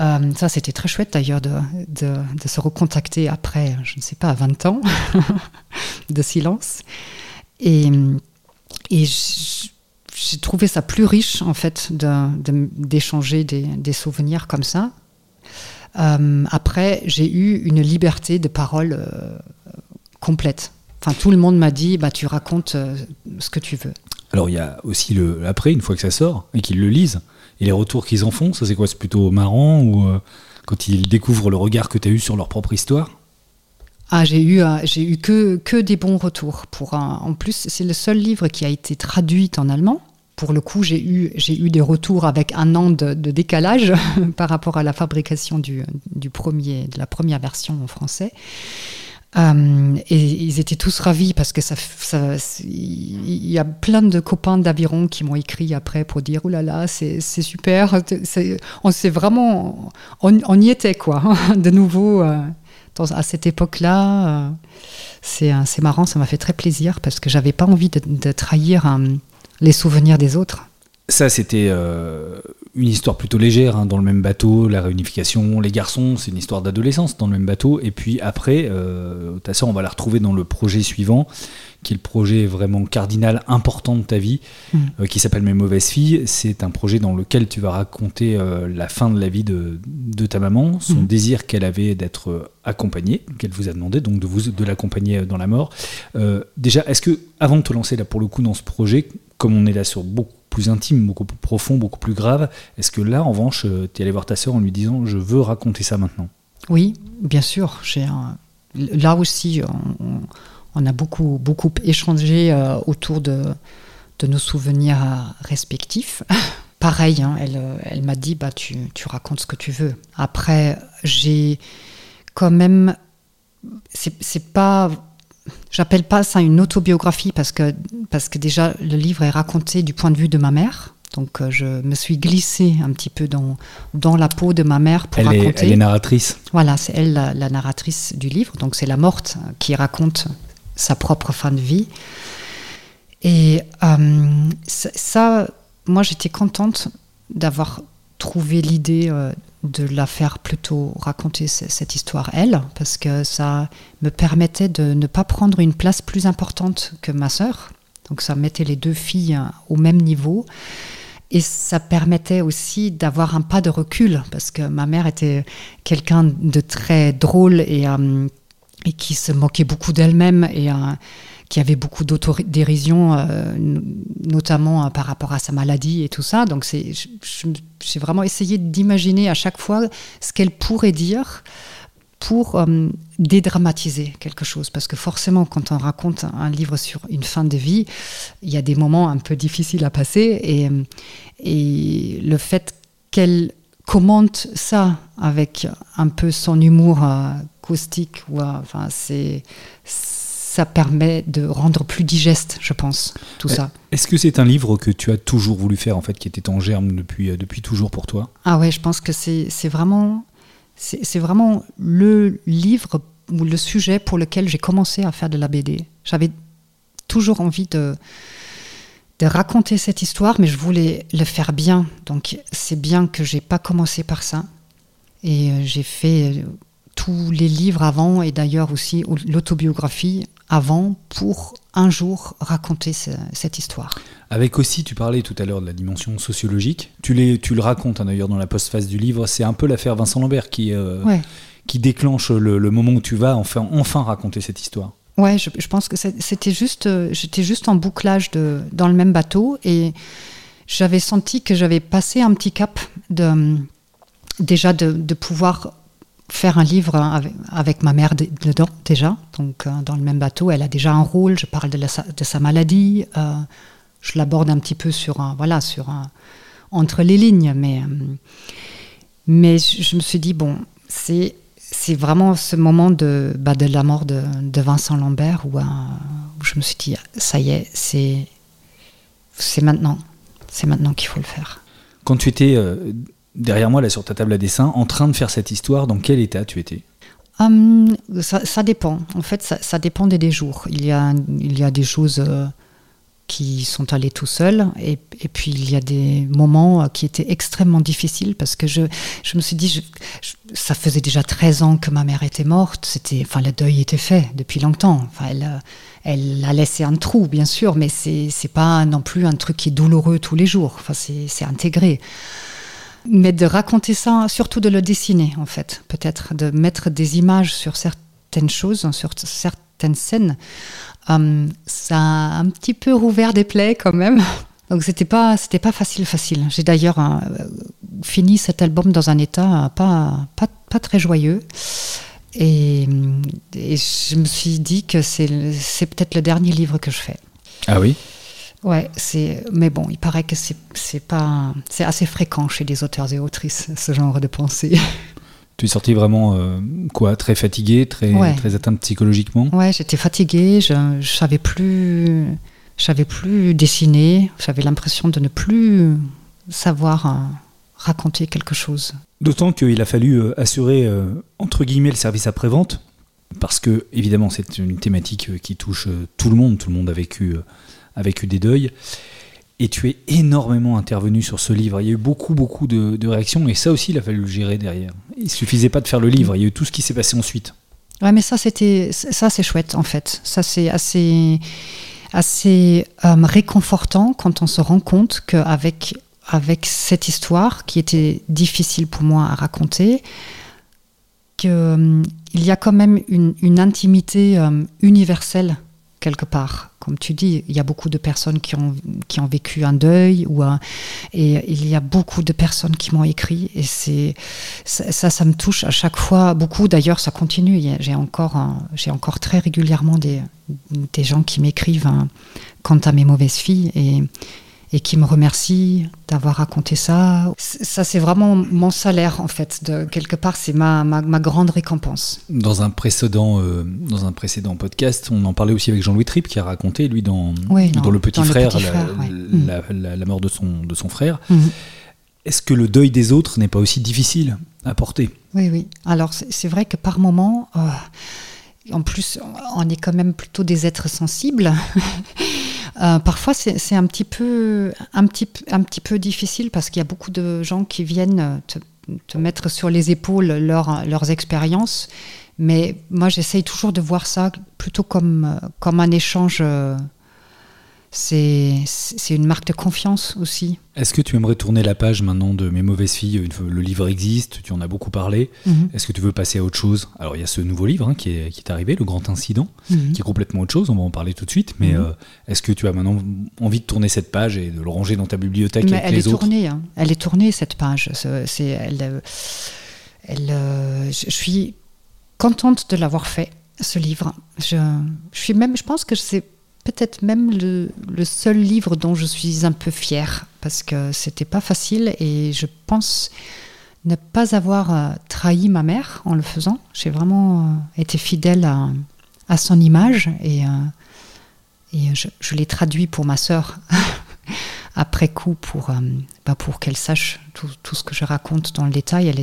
Euh, ça, c'était très chouette d'ailleurs de, de, se recontacter après, je ne sais pas, 20 ans de silence. Et, et j'ai trouvé ça plus riche, en fait, d'échanger des, des, souvenirs comme ça. Euh, après, j'ai eu une liberté de parole euh, complète. Enfin, tout le monde m'a dit, bah, tu racontes ce que tu veux. Alors, il y a aussi le après, une fois que ça sort et qu'ils le lisent. Et les retours qu'ils en font, ça c'est quoi? C'est plutôt marrant ou euh, quand ils découvrent le regard que tu as eu sur leur propre histoire? Ah, j'ai eu, euh, j'ai eu que, que des bons retours. Pour en plus, c'est le seul livre qui a été traduit en allemand. Pour le coup, j'ai eu, j'ai eu des retours avec un an de, décalage par rapport à la fabrication du, du, premier, de la première version en français. Euh, et ils étaient tous ravis parce que ça, il y a plein de copains d'aviron qui m'ont écrit après pour dire oh là là c'est super, on s'est vraiment, on, y était quoi, de nouveau euh, à cette époque-là. Euh, c'est marrant, ça m'a fait très plaisir parce que j'avais pas envie de, trahir les souvenirs des autres. Ça, c'était une histoire plutôt légère hein, dans le même bateau, la réunification, les garçons, c'est une histoire d'adolescence dans le même bateau. Et puis après, euh, ta soeur, on va la retrouver dans le projet suivant, qui est le projet vraiment cardinal, important de ta vie, mm. euh, qui s'appelle Mes mauvaises filles. C'est un projet dans lequel tu vas raconter euh, la fin de la vie de, ta maman, son mm. désir qu'elle avait d'être accompagnée, qu'elle vous a demandé, donc de, vous, de l'accompagner dans la mort. déjà, est-ce que, avant de te lancer là pour le coup dans ce projet, comme on est là sur beaucoup plus intime, beaucoup plus profond, beaucoup plus grave. Est-ce que là, en revanche, euh, tu es allé voir ta sœur en lui disant je veux raconter ça maintenant? Oui, bien sûr. Là aussi, on, a beaucoup, beaucoup échangé euh, autour de, nos souvenirs euh, respectifs. Pareil, hein, elle, m'a dit bah, tu racontes ce que tu veux. Après, j'ai quand même. C'est pas j'appelle pas ça une autobiographie parce que, parce que déjà le livre est raconté du point de vue de ma mère. Donc euh, je me suis glissée un petit peu dans, dans la peau de ma mère pour elle raconter. Est, elle est narratrice. Voilà, c'est elle la, la, narratrice du livre. Donc c'est la morte qui raconte sa propre fin de vie. Et euh, ça, moi j'étais contente d'avoir trouvé l'idée euh, de la faire plutôt raconter cette histoire elle, parce que ça me permettait de ne pas prendre une place plus importante que ma sœur. Donc ça mettait les deux filles au même niveau. Et ça permettait aussi d'avoir un pas de recul, parce que ma mère était quelqu'un de très drôle et, euh, qui se moquait beaucoup d'elle-même et euh, qui avait beaucoup d'autodérision, euh, notamment euh, par rapport à sa maladie et tout ça. Donc j'ai vraiment essayé d'imaginer à chaque fois ce qu'elle pourrait dire pour euh, dédramatiser quelque chose. Parce que forcément, quand on raconte un livre sur une fin de vie, il y a des moments un peu difficiles à passer. Et, le fait qu'elle commente ça avec un peu son humour euh, caustique, euh, enfin, c'est ça permet de rendre plus digeste, je pense, tout ça. Est-ce que c'est un livre que tu as toujours voulu faire, en fait, qui était en germe depuis, euh, depuis toujours pour toi? Ah ouais, je pense que c'est vraiment, vraiment le livre ou le sujet pour lequel j'ai commencé à faire de la BD. J'avais toujours envie de, de raconter cette histoire, mais je voulais le faire bien. Donc c'est bien que j'ai pas commencé par ça. Et euh, j'ai fait tous les livres avant, et d'ailleurs aussi l'autobiographie avant, pour un jour raconter ce, cette histoire. Avec aussi, tu parlais tout à l'heure de la dimension sociologique. Tu, les, tu le racontes hein, d'ailleurs dans la postface du livre. C'est un peu l'affaire Vincent Lambert qui, euh, ouais. qui déclenche le, le, moment où tu vas enfin, enfin raconter cette histoire. Ouais, je, je pense que c'était juste, j'étais juste en bouclage de, dans le même bateau et j'avais senti que j'avais passé un petit cap de, déjà de, de pouvoir faire un livre avec, ma mère dedans déjà, donc euh, dans le même bateau. Elle a déjà un rôle. Je parle de, sa maladie. Euh, je l'aborde un petit peu sur voilà sur entre les lignes, mais euh, mais je, me suis dit bon, c'est c'est vraiment ce moment de bah, de la mort de, de Vincent Lambert où, où, je me suis dit ça y est, c'est c'est maintenant, c'est maintenant qu'il faut le faire. Quand tu étais derrière moi, là, sur ta table à dessin, en train de faire cette histoire, dans quel état tu étais? Um, ça, dépend. En fait, ça, dépendait des jours. Il y a, il y a des choses euh, qui sont allées tout seuls, et, puis il y a des moments qui étaient extrêmement difficiles parce que je, je me suis dit, ça faisait déjà 13 ans que ma mère était morte. C'était, enfin, le deuil était fait depuis longtemps. Enfin, elle, elle a laissé un trou, bien sûr, mais c'est, pas non plus un truc qui est douloureux tous les jours. Enfin, c'est intégré mais de raconter ça, surtout de le dessiner en fait, peut-être de mettre des images sur certaines choses, sur certaines scènes, euh, ça a un petit peu rouvert des plaies quand même. Donc c'était pas c'était pas facile facile. J'ai d'ailleurs euh, fini cet album dans un état pas pas, pas très joyeux. Et, et, je me suis dit que c'est peut-être le dernier livre que je fais. Ah oui? Ouais, c'est. Mais bon, il paraît que c'est pas c'est assez fréquent chez des auteurs et autrices ce genre de pensée. Tu es sortie vraiment euh, quoi, très fatiguée, très ouais. très atteinte psychologiquement? Ouais, j'étais fatiguée, je je savais plus je savais plus dessiner, j'avais l'impression de ne plus savoir euh, raconter quelque chose. D'autant qu'il a fallu euh, assurer entre guillemets le service après-vente parce que évidemment c'est une thématique qui touche tout le monde, tout le monde a vécu a vécu des deuils. Et tu es énormément intervenu sur ce livre. Il y a eu beaucoup, beaucoup de, réactions, et ça aussi, il a fallu le gérer derrière. Il suffisait pas de faire le livre, il y a eu tout ce qui s'est passé ensuite. Ouais, mais ça, c'était, ça, c'est chouette, en fait. Ça, c'est assez, assez euh, réconfortant quand on se rend compte qu'avec avec cette histoire, qui était difficile pour moi à raconter, qu'il euh, y a quand même une, intimité euh, universelle quelque part. Comme tu dis, il y a beaucoup de personnes qui ont, qui ont vécu un deuil, ou un, et il y a beaucoup de personnes qui m'ont écrit, et c'est ça, ça, me touche à chaque fois beaucoup. D'ailleurs, ça continue. J'ai encore, j'ai encore très régulièrement des, des gens qui m'écrivent hein, quant à mes mauvaises filles, et, et qui me remercient d'avoir raconté ça. Ça, c'est vraiment mon salaire, en fait. De, quelque part, c'est ma, ma, grande récompense. Dans un, précédent, euh, dans un précédent podcast, on en parlait aussi avec Jean-Louis Tripp, qui a raconté, lui, dans, dans Le Petit Frère, la, mort de son, de son frère. Mhm. Est-ce que le deuil des autres n'est pas aussi difficile à porter? Oui, oui. Alors, c'est vrai que par moments, euh, en plus, on est quand même plutôt des êtres sensibles. Euh, parfois, c'est un petit peu, un petit, un petit peu difficile parce qu'il y a beaucoup de gens qui viennent te, mettre sur les épaules leurs expériences. Mais moi, j'essaye toujours de voir ça plutôt comme, comme un échange euh, c'est une marque de confiance aussi. Est-ce que tu aimerais tourner la page maintenant de Mes mauvaises filles Le livre existe, tu en as beaucoup parlé. Mhm. Est-ce que tu veux passer à autre chose? Alors il y a ce nouveau livre hein, qui, est, qui, est, arrivé, Le Grand Incident, mhm. qui est complètement autre chose, on va en parler tout de suite. Mais mhm. euh, est-ce que tu as maintenant envie de tourner cette page et de le ranger dans ta bibliothèque avec elle les est autres? tournée, hein. Elle est tournée cette page. C'est, elle, euh, elle, euh, je suis contente de l'avoir fait, ce livre. Je, je, suis même, je pense que c'est peut-être même le, seul livre dont je suis un peu fière parce que c'était pas facile et je pense ne pas avoir euh, trahi ma mère en le faisant. J'ai vraiment euh, été fidèle à, son image et, euh, je, l'ai traduit pour ma sœur après coup pour, bah, pour qu'elle sache tout, ce que je raconte dans le détail. Elle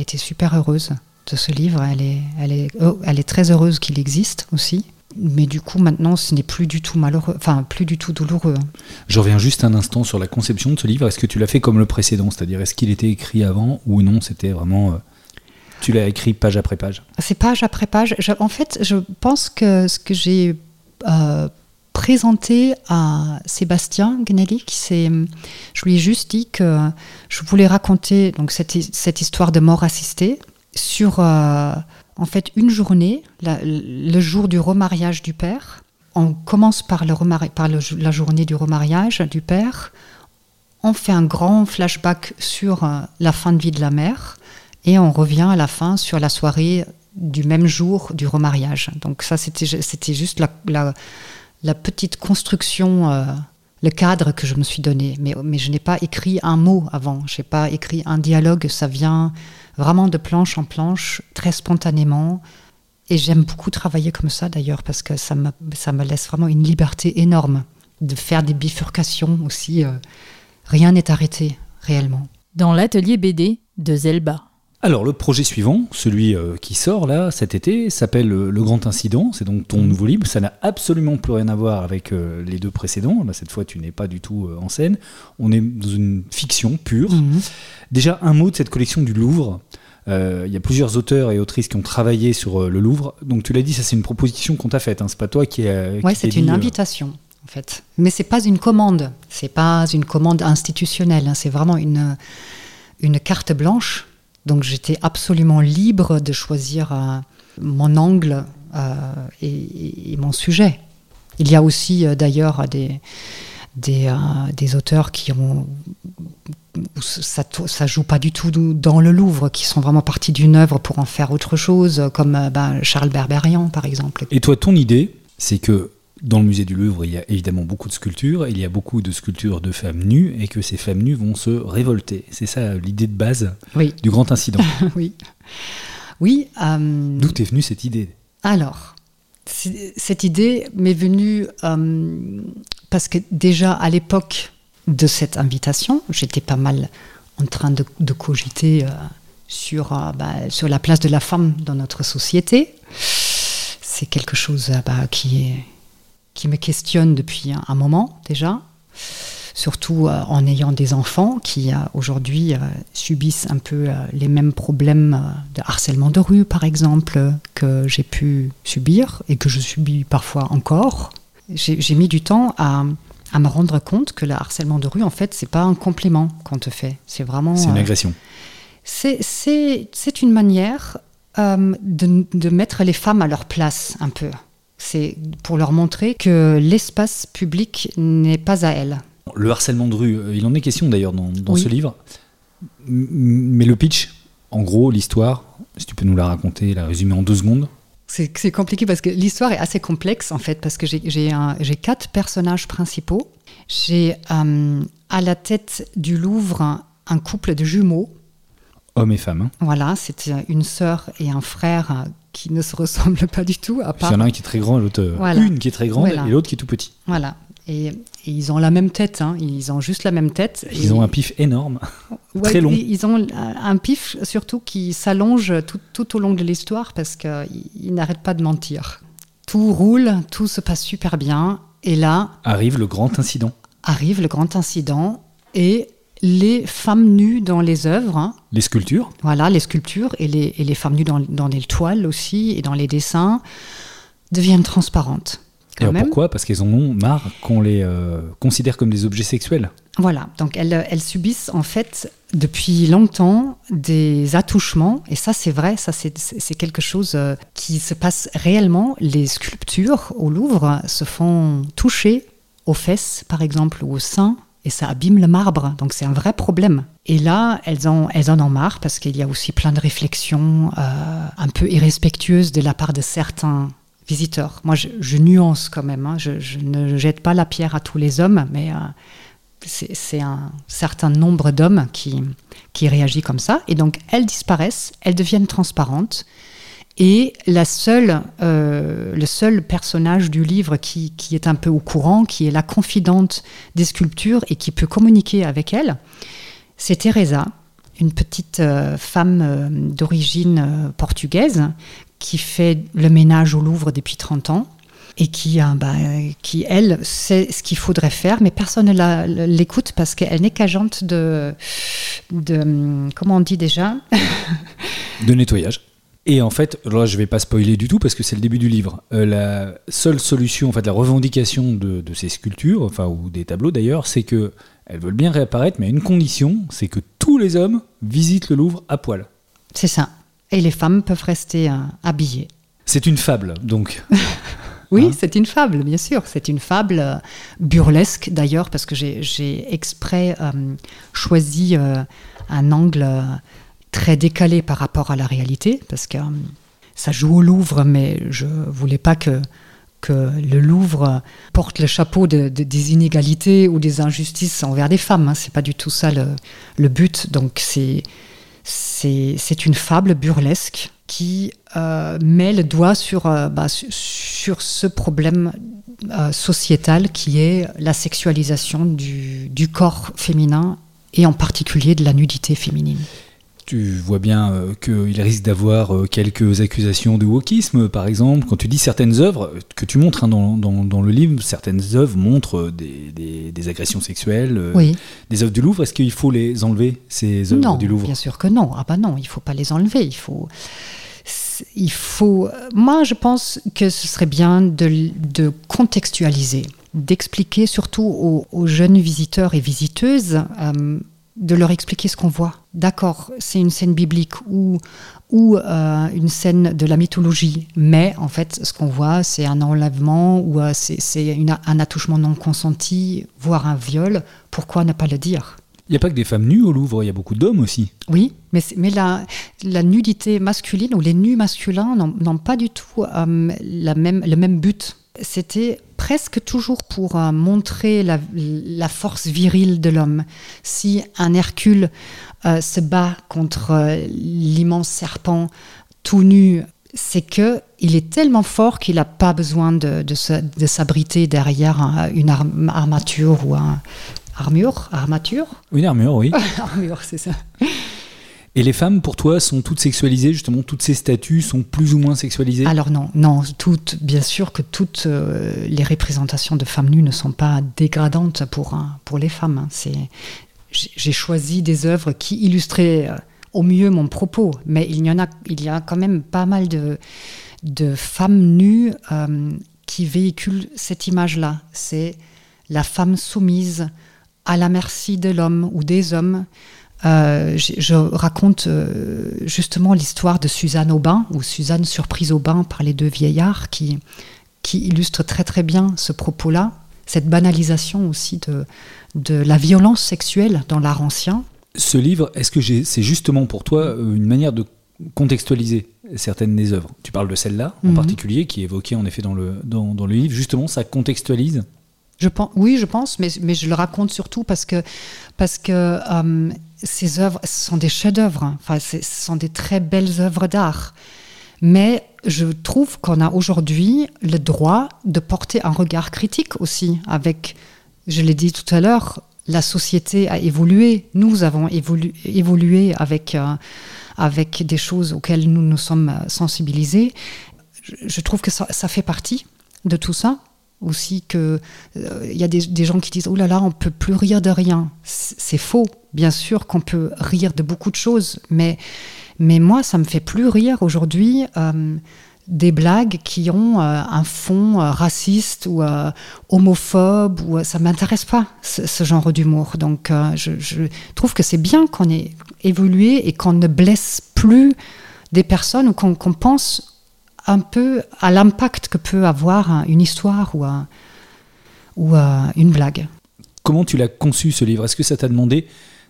était super heureuse de ce livre. Elle est, elle est, oh, elle est très heureuse qu'il existe aussi mais du coup maintenant ce n'est plus du tout malheureux, enfin plus du tout douloureux. Je reviens juste un instant sur la conception de ce livre. Est-ce que tu l'as fait comme le précédent, c'est-à-dire est-ce qu'il était écrit avant ou non? C'était vraiment euh, tu l'as écrit page après page. C'est page après page. en fait, je pense que ce que j'ai euh, présenté à Sébastien Gnellic, c'est, je lui ai juste dit que je voulais raconter donc cette, cette histoire de mort assistée sur euh, en fait une journée, le jour du remariage du père. On commence par, le par la journée du remariage du père. On fait un grand flashback sur euh, la fin de vie de la mère et on revient à la fin sur la soirée du même jour du remariage. Donc ça, c'était juste la, la, petite construction, euh, le cadre que je me suis donné. Mais, mais je n'ai pas écrit un mot avant, je n'ai pas écrit un dialogue, ça vient vraiment de planche en planche, très spontanément. Et j'aime beaucoup travailler comme ça d'ailleurs, parce que ça me, ça me laisse vraiment une liberté énorme de faire des bifurcations aussi. Euh, rien n'est arrêté réellement. Dans l'atelier BD de Zelba. Alors le projet suivant, celui euh, qui sort là cet été, s'appelle euh, Le Grand Incident. C'est donc ton nouveau livre. Ça n'a absolument plus rien à voir avec les deux précédents. Là, cette fois, tu n'es pas du tout en scène. On est dans une fiction pure. Mhm. Déjà, un mot de cette collection du Louvre. Euh, il y a plusieurs auteurs et autrices qui ont travaillé sur euh, le Louvre. Donc tu l'as dit, ça c'est une proposition qu'on t'a faite. Hein. C'est pas toi qui. Oui, c'est une euh, invitation en fait. Mais c'est pas une commande. C'est pas une commande institutionnelle. Hein. C'est vraiment une une carte blanche. Donc j'étais absolument libre de choisir mon angle et, mon sujet. Il y a aussi d'ailleurs des des, des, auteurs qui ont ça, ça joue pas du tout dans le Louvre, qui sont vraiment partis d'une œuvre pour en faire autre chose, comme euh, ben, Charles Berberian par exemple. Et toi, ton idée, c'est que dans le musée du Louvre, il y a évidemment beaucoup de sculptures, il y a beaucoup de sculptures de femmes nues, et que ces femmes nues vont se révolter. C'est ça l'idée de base du grand incident. oui. Oui. Euh, D'où est venue cette idée? Alors, cette idée m'est venue euh, parce que déjà à l'époque, de cette invitation. J'étais pas mal en train de, cogiter euh, sur, euh, bah, sur la place de la femme dans notre société. C'est quelque chose euh, bah, qui, qui me questionne depuis un, moment déjà, surtout en ayant des enfants qui aujourd'hui subissent un peu les mêmes problèmes de harcèlement de rue, par exemple, que j'ai pu subir et que je subis parfois encore. J'ai mis du temps à à me rendre compte que le harcèlement de rue, en fait, c'est pas un complément qu'on te fait. C'est vraiment. C'est une euh, agression. c'est une manière euh, de, de, mettre les femmes à leur place un peu. C'est pour leur montrer que l'espace public n'est pas à elles. Le harcèlement de rue, euh, il en est question d'ailleurs dans, dans ce livre. Mais le pitch, en gros, l'histoire, si tu peux nous la raconter, la résumer en deux secondes. C'est compliqué parce que l'histoire est assez complexe en fait, parce que j'ai quatre personnages principaux. J'ai euh, à la tête du Louvre un couple de jumeaux. Hommes et femmes. Hein. Voilà, c'est une sœur et un frère qui ne se ressemblent pas du tout. À part... Il y en a un qui est très grand l'autre. Euh, une qui est très grande et l'autre qui est tout petit. Voilà. Et, ils ont la même tête, hein. ils ont juste la même tête. Ils ont un pif énorme, très long. Ils ont un pif surtout qui s'allonge tout, tout, au long de l'histoire parce qu'ils n'arrêtent pas de mentir. Tout roule, tout se passe super bien. Et là... Arrive le grand incident. Arrive le grand incident et les femmes nues dans les œuvres. Hein. les sculptures. Voilà, les sculptures et les, et les femmes nues dans, dans les toiles aussi et dans les dessins deviennent transparentes. Pourquoi? Parce qu'elles en ont marre qu'on les euh, considère comme des objets sexuels. Voilà, donc elles, elles, subissent en fait depuis longtemps des attouchements, et ça c'est vrai, ça c'est quelque chose euh, qui se passe réellement. Les sculptures au Louvre se font toucher aux fesses par exemple ou au sein, et ça abîme le marbre, donc c'est un vrai problème. Et là, elles en, elles en ont marre parce qu'il y a aussi plein de réflexions euh, un peu irrespectueuses de la part de certains visiteurs. Moi, je, nuance quand même. Hein. Je, ne jette pas la pierre à tous les hommes, mais euh, c'est un certain nombre d'hommes qui, qui réagissent comme ça. Et donc, elles disparaissent, elles deviennent transparentes. Et la seule, euh, le seul personnage du livre qui, qui, est un peu au courant, qui est la confidente des sculptures et qui peut communiquer avec elles, c'est Teresa, une petite euh, femme d'origine portugaise qui fait le ménage au Louvre depuis 30 ans et qui, bah, qui elle, sait ce qu'il faudrait faire, mais personne ne l'écoute parce qu'elle n'est qu'agente de, de. Comment on dit déjà De nettoyage. Et en fait, là je vais pas spoiler du tout parce que c'est le début du livre. Euh, la seule solution, en fait, la revendication de, de ces sculptures, enfin ou des tableaux d'ailleurs, c'est que elles veulent bien réapparaître, mais à une condition, c'est que tous les hommes visitent le Louvre à poil. C'est ça. Et les femmes peuvent rester euh, habillées. C'est une fable, donc. oui, hein c'est une fable, bien sûr. C'est une fable euh, burlesque, d'ailleurs, parce que j'ai exprès euh, choisi un angle très décalé par rapport à la réalité, parce que ça joue au Louvre, mais je voulais pas que que le Louvre porte le chapeau de, des inégalités ou des injustices envers des femmes. Hein. C'est pas du tout ça le, le but. Donc c'est c'est une fable burlesque qui euh, met le doigt sur, euh, bah, ce problème euh, sociétal qui est la sexualisation du corps féminin et en particulier de la nudité féminine tu vois bien euh, qu'il risque d'avoir euh, quelques accusations de wokisme, par exemple. Quand tu dis certaines œuvres, que tu montres hein, dans, le livre, certaines œuvres montrent euh, des, agressions sexuelles, des œuvres du Louvre. Est-ce qu'il faut les enlever, ces œuvres du Louvre? bien sûr que non. Ah bah non, il ne faut pas les enlever. Il faut il faut. Moi, je pense que ce serait bien de, contextualiser, d'expliquer surtout aux, jeunes visiteurs et visiteuses de leur expliquer ce qu'on voit. D'accord, c'est une scène biblique ou, ou euh, une scène de la mythologie, mais en fait, ce qu'on voit, c'est un enlèvement ou euh, c'est un attouchement non consenti, voire un viol. Pourquoi ne pas le dire? Il n'y a pas que des femmes nues au Louvre, il y a beaucoup d'hommes aussi. Oui, mais, mais la, la, nudité masculine ou les nus masculins n'ont pas du tout euh, la même, le même but. C'était presque toujours pour euh, montrer la, force virile de l'homme. Si un Hercule euh, se bat contre euh, l'immense serpent tout nu, c'est que il est tellement fort qu'il n'a pas besoin de, de, s'abriter derrière une armature ou un armure, armature. Une armure, oui. armure, c'est ça. Et les femmes, pour toi, sont toutes sexualisées Justement, toutes ces statues sont plus ou moins sexualisées? Alors non, non, toutes, bien sûr que toutes euh, les représentations de femmes nues ne sont pas dégradantes pour, pour les femmes. Hein. J'ai choisi des œuvres qui illustraient euh, au mieux mon propos, mais il y en a, il y a quand même pas mal de, de femmes nues euh, qui véhiculent cette image-là. C'est la femme soumise à la merci de l'homme ou des hommes. Euh, je, raconte euh, justement l'histoire de Suzanne Aubin, ou Suzanne surprise au bain par les deux vieillards, qui, qui illustre très très bien ce propos-là, cette banalisation aussi de, de la violence sexuelle dans l'art ancien. Ce livre, est-ce que c'est justement pour toi euh, une manière de contextualiser certaines des œuvres? Tu parles de celle-là en Mhm. particulier, qui est évoquée en effet dans le, dans, dans le livre. Justement, ça contextualise? Je pense, oui, je pense, mais, mais je le raconte surtout parce que, parce que euh, ces œuvres ce sont des chefs-d'œuvre. hein. Enfin, ce sont des très belles œuvres d'art. Mais je trouve qu'on a aujourd'hui le droit de porter un regard critique aussi. Avec, je l'ai dit tout à l'heure, la société a évolué. Nous avons évolu- évolué avec, euh, avec des choses auxquelles nous nous sommes sensibilisés. Je, trouve que ça fait partie de tout ça aussi que euh, il y a des, gens qui disent oh là là on peut plus rire de rien. C'est faux. Bien sûr qu'on peut rire de beaucoup de choses mais mais moi ça me fait plus rire aujourd'hui euh, des blagues qui ont euh, un fond raciste ou homophobe ou ça m'intéresse pas ce, genre d'humour. Donc je, trouve que c'est bien qu'on ait évolué et qu'on ne blesse plus des personnes ou qu'on pense un peu à l'impact que peut avoir un- une histoire ou, un- ou euh, une blague. Comment tu l'as conçu ce livre? Est-ce que ça t'a demandé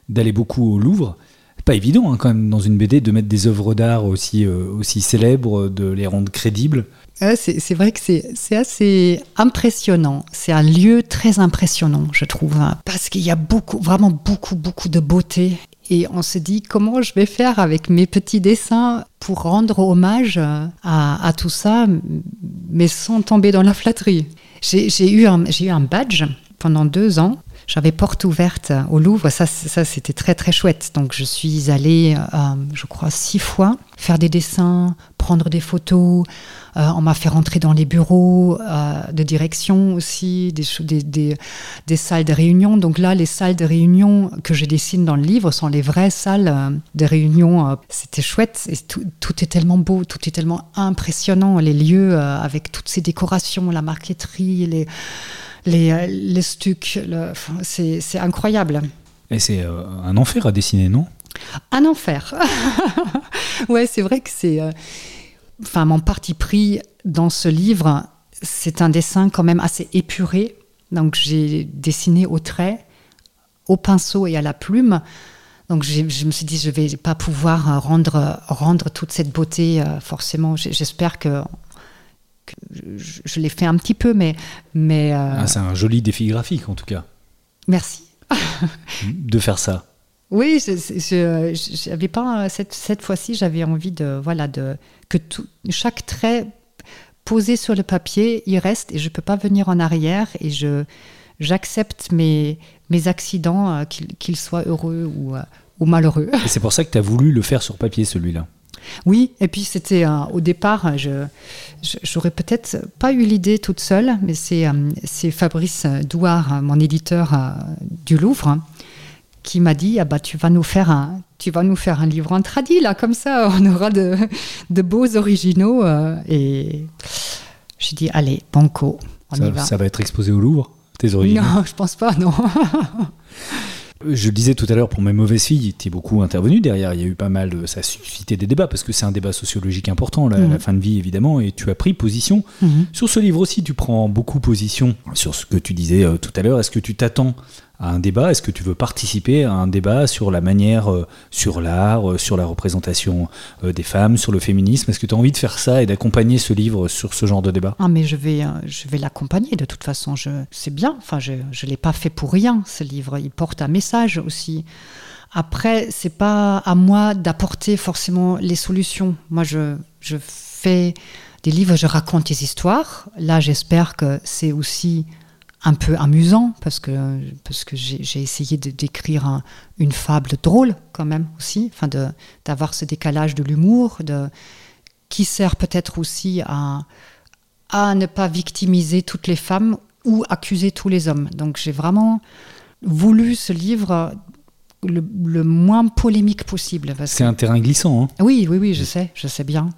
d'aller beaucoup au Louvre? Pas évident hein, quand même dans une BD de mettre des œuvres d'art aussi, euh, aussi célèbres, de les rendre crédibles. Euh, C'est c'est vrai que c'est c'est assez impressionnant. C'est un lieu très impressionnant, je trouve, hein, parce qu'il y a beaucoup, vraiment beaucoup, beaucoup de beauté. Et on se dit comment je vais faire avec mes petits dessins pour rendre hommage à, tout ça, mais sans tomber dans la flatterie? J'ai eu, un- eu un badge pendant deux ans. J'avais porte ouverte au Louvre, ça, ça c'était très très chouette. Donc je suis allée, euh, je crois, six fois faire des dessins, prendre des photos. Euh, on m'a fait rentrer dans les bureaux euh, de direction aussi, des, cho- des, des, des salles de réunion. Donc là, les salles de réunion que je dessine dans le livre sont les vraies salles euh, de réunion. C'était chouette. Et tout, tout est tellement beau, tout est tellement impressionnant. Les lieux avec toutes ces décorations, la marqueterie, les, les, les stucs, le- c'est incroyable. Et c'est un enfer à dessiner, non? Un enfer. ouais, c'est vrai que c'est. euh, Enfin, mon parti pris dans ce livre, c'est un dessin quand même assez épuré. Donc, j'ai dessiné au trait, au pinceau et à la plume. Donc, je me suis dit, je vais pas pouvoir rendre, rendre toute cette beauté, euh, forcément. J'espère que, que je, je l'ai fait un petit peu, mais. mais euh, Ah, C'est un joli défi graphique en tout cas, merci. de faire ça. Oui, je- pas cette, cette fois-ci, j'avais envie de voilà de que tout, chaque trait posé sur le papier, il reste et je peux pas venir en arrière et je j'accepte mes mes accidents, euh, qu'ils soient heureux ou euh, ou malheureux. Et c'est pour ça que tu as voulu le faire sur papier celui-là. Oui, et puis c'était euh, au départ, je j'aurais peut-être pas eu l'idée toute seule, mais c'est c'est Fabrice Douard, mon éditeur du Louvre, hein, qui m'a dit ah bah tu vas nous faire un tu vas nous faire un livre en tradi là comme ça on aura de, de beaux originaux euh, et j'ai dit allez banco on y Ça, va. ça va être exposé au Louvre, tes origines. non, je pense pas non. Je le disais tout à l'heure, pour mes mauvaises filles, tu es beaucoup intervenu derrière. Il y a eu pas mal de. Ça a suscité des débats parce que c'est un débat sociologique important, la, Mhm. la fin de vie évidemment, et tu as pris position. Mhm. Sur ce livre aussi, tu prends beaucoup position sur ce que tu disais euh, tout à l'heure. Est-ce que tu t'attends à un débat Est-ce que tu veux participer à un débat sur la manière, euh, sur l'art, euh, sur la représentation euh, des femmes, sur le féminisme? Est-ce que tu as envie de faire ça et d'accompagner ce livre sur ce genre de débat? Ah mais je vais, je vais l'accompagner de toute façon. Je, c'est bien. Enfin, je, je l'ai pas fait pour rien. Ce livre, il porte un message aussi. Après, c'est pas à moi d'apporter forcément les solutions. Moi, je, je fais des livres, je raconte des histoires. Là, j'espère que c'est aussi un peu amusant parce que parce que j'ai, essayé de d'écrire un- une fable drôle quand même aussi. Enfin, d'avoir ce décalage de l'humour, de qui sert peut-être aussi à à ne pas victimiser toutes les femmes ou accuser tous les hommes. Donc j'ai vraiment voulu ce livre le, le moins polémique possible. C'est un terrain glissant. hein. Oui, oui, oui, je sais, je sais bien.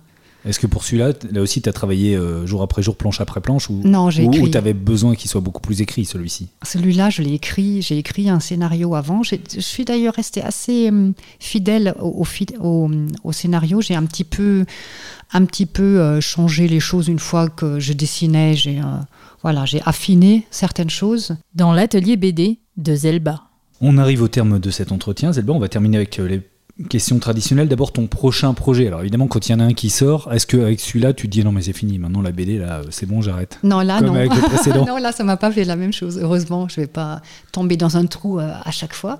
Est-ce que pour celui-là, là aussi, tu as travaillé euh, jour après jour, planche après planche ou, Non, j'ai ou, tu avais besoin qu'il soit beaucoup plus écrit, celui-ci? Celui-là, je l'ai écrit, j'ai écrit un scénario avant. Je suis d'ailleurs restée assez hum, fidèle au, au, fi- au- au scénario. J'ai un petit peu, un petit peu euh, changé les choses une fois que je dessinais. J'ai euh, voilà, j'ai affiné certaines choses. Dans l'atelier BD de Zelba. On arrive au terme de cet entretien. Zelba, on va terminer avec euh, les question traditionnelle, d'abord ton prochain projet. Alors évidemment, quand il y en a un qui sort, est-ce qu'avec celui-là, tu te dis non mais c'est fini, maintenant la BD, là, c'est bon, j'arrête Non, là, Comme non. avec le précédent. non, là, ça m'a pas fait la même chose. Heureusement, je vais pas tomber dans un trou euh, à chaque fois.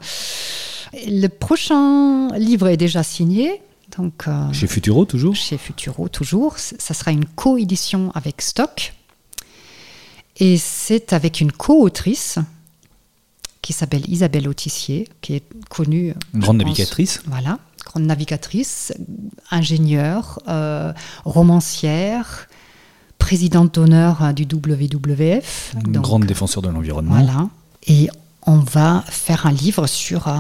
Le prochain livre est déjà signé. Donc, euh, Chez Futuro, toujours chez Futuro, toujours. Ça sera une co-édition avec Stock. Et c'est avec une co-autrice qui s'appelle Isabelle Autissier, qui est connue. Une grande pense, navigatrice. Voilà, grande navigatrice, ingénieure, euh, romancière, présidente d'honneur euh, du WWF. Une Donc, grande défenseur de l'environnement. Voilà. Et on va faire un livre sur, euh,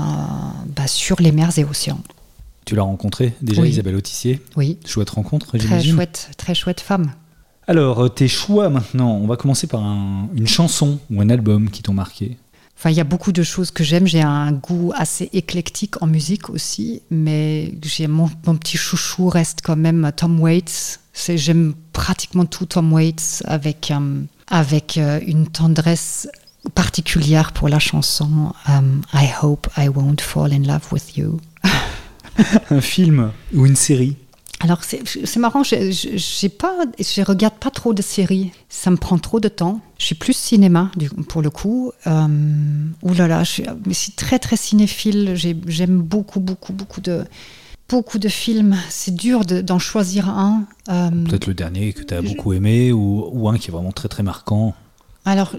bah, sur les mers et océans. Tu l'as rencontrée déjà, Oui. Isabelle Autissier? Oui, Chouette rencontre, très j'imagine. chouette, très chouette femme. Alors, euh, tes choix maintenant, on va commencer par un- une chanson ou un album qui t'ont marqué? Enfin, il y a beaucoup de choses que j'aime. J'ai un goût assez éclectique en musique aussi, mais j'ai mon, mon petit chouchou reste quand même Tom Waits. J'aime pratiquement tout Tom Waits avec euh, avec euh, une tendresse particulière pour la chanson euh, I hope I won't fall in love with you. Un film ou une série? Alors c'est marrant, je regarde pas trop de séries. Ça me prend trop de temps. Je suis plus cinéma du, pour le coup. Euh, ouh là là, je suis, mais je suis très très cinéphile. J'ai- J'aime beaucoup beaucoup beaucoup de beaucoup de films. C'est dur de- d'en choisir un. Euh, Peut-être le dernier que tu as Je- beaucoup aimé ou, ou un qui est vraiment très très marquant. Alors,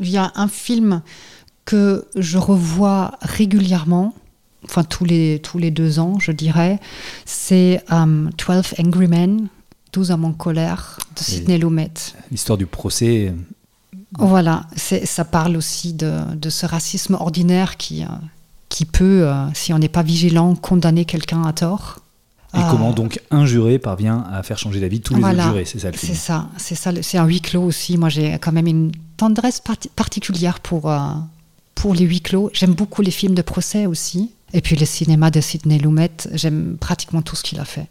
il y a un film que je revois régulièrement, enfin tous les, tous les deux ans, je dirais. C'est euh, 12 Angry Men, 12 hommes en colère, de Sidney Lumet. L'histoire du procès, Voilà, c'est- ça parle aussi de, de ce racisme ordinaire qui, euh, qui peut, euh, si on n'est pas vigilant, condamner quelqu'un à tort. et Ah. comment donc un juré parvient à faire changer d'avis tous les Voilà, autres jurés, c'est ça le C'est film. ça, c'est ça. C'est un huis clos aussi. Moi, j'ai quand même une tendresse parti- particulière pour, euh, pour les huis clos. J'aime beaucoup les films de procès aussi. Et puis le cinéma de Sidney Lumet, j'aime pratiquement tout ce qu'il a fait.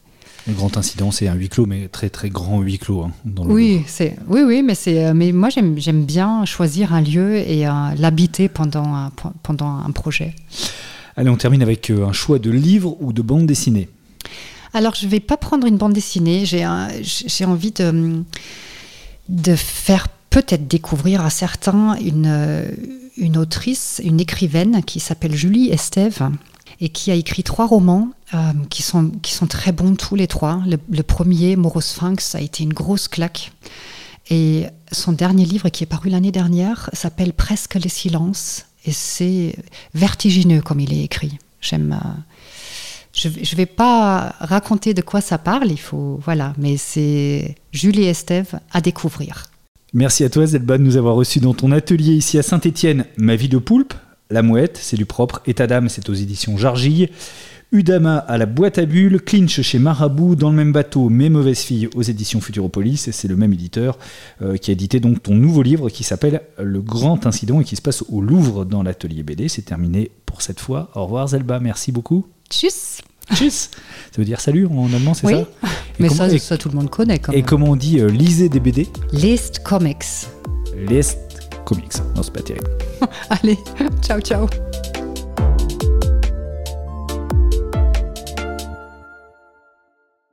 Le grand incident, c'est un huis clos, mais très très grand huis clos. hein, dans le Oui, c'est oui, oui, mais c'est euh, mais moi j'aime bien choisir un lieu et euh, l'habiter pendant un, pendant un projet. Allez, on termine avec euh, un choix de livre ou de bande dessinée. Alors, je vais pas prendre une bande dessinée. J'ai j'ai envie de, de faire peut-être découvrir à certains une, une autrice, une écrivaine qui s'appelle Julie Estève et qui a écrit trois romans qui, sont, qui sont très bons tous les trois. Le, le premier, Morosphinx, a été une grosse claque. Et son dernier livre, qui est paru l'année dernière, s'appelle Presque les silences. Et c'est vertigineux comme il est écrit. J'aime. euh, je ne vais pas raconter de quoi ça parle, il faut voilà, mais c'est Julie Estève à découvrir. Merci à toi Zelba de nous avoir reçus dans ton atelier ici à Saint-Étienne. Ma vie de poulpe, La Mouette, c'est du propre. État d'âme, c'est aux éditions Jargille. Udama à la boîte à bulles, Clinch chez Marabout, dans le même bateau, Mes mauvaises filles aux éditions Futuropolis, et c'est le même éditeur euh, qui a édité donc ton nouveau livre qui s'appelle Le Grand Incident et qui se passe au Louvre dans l'atelier BD. C'est terminé pour cette fois. Au revoir Zelba, merci beaucoup. Tchuss Tchuss Ça veut dire salut en allemand, c'est Oui, ça? Et mais comment- ça, et- ça, tout le monde connaît quand Et même. comment on dit euh, lisez des BD List Comics. List Comics. Non, c'est pas terrible. Allez, ciao ciao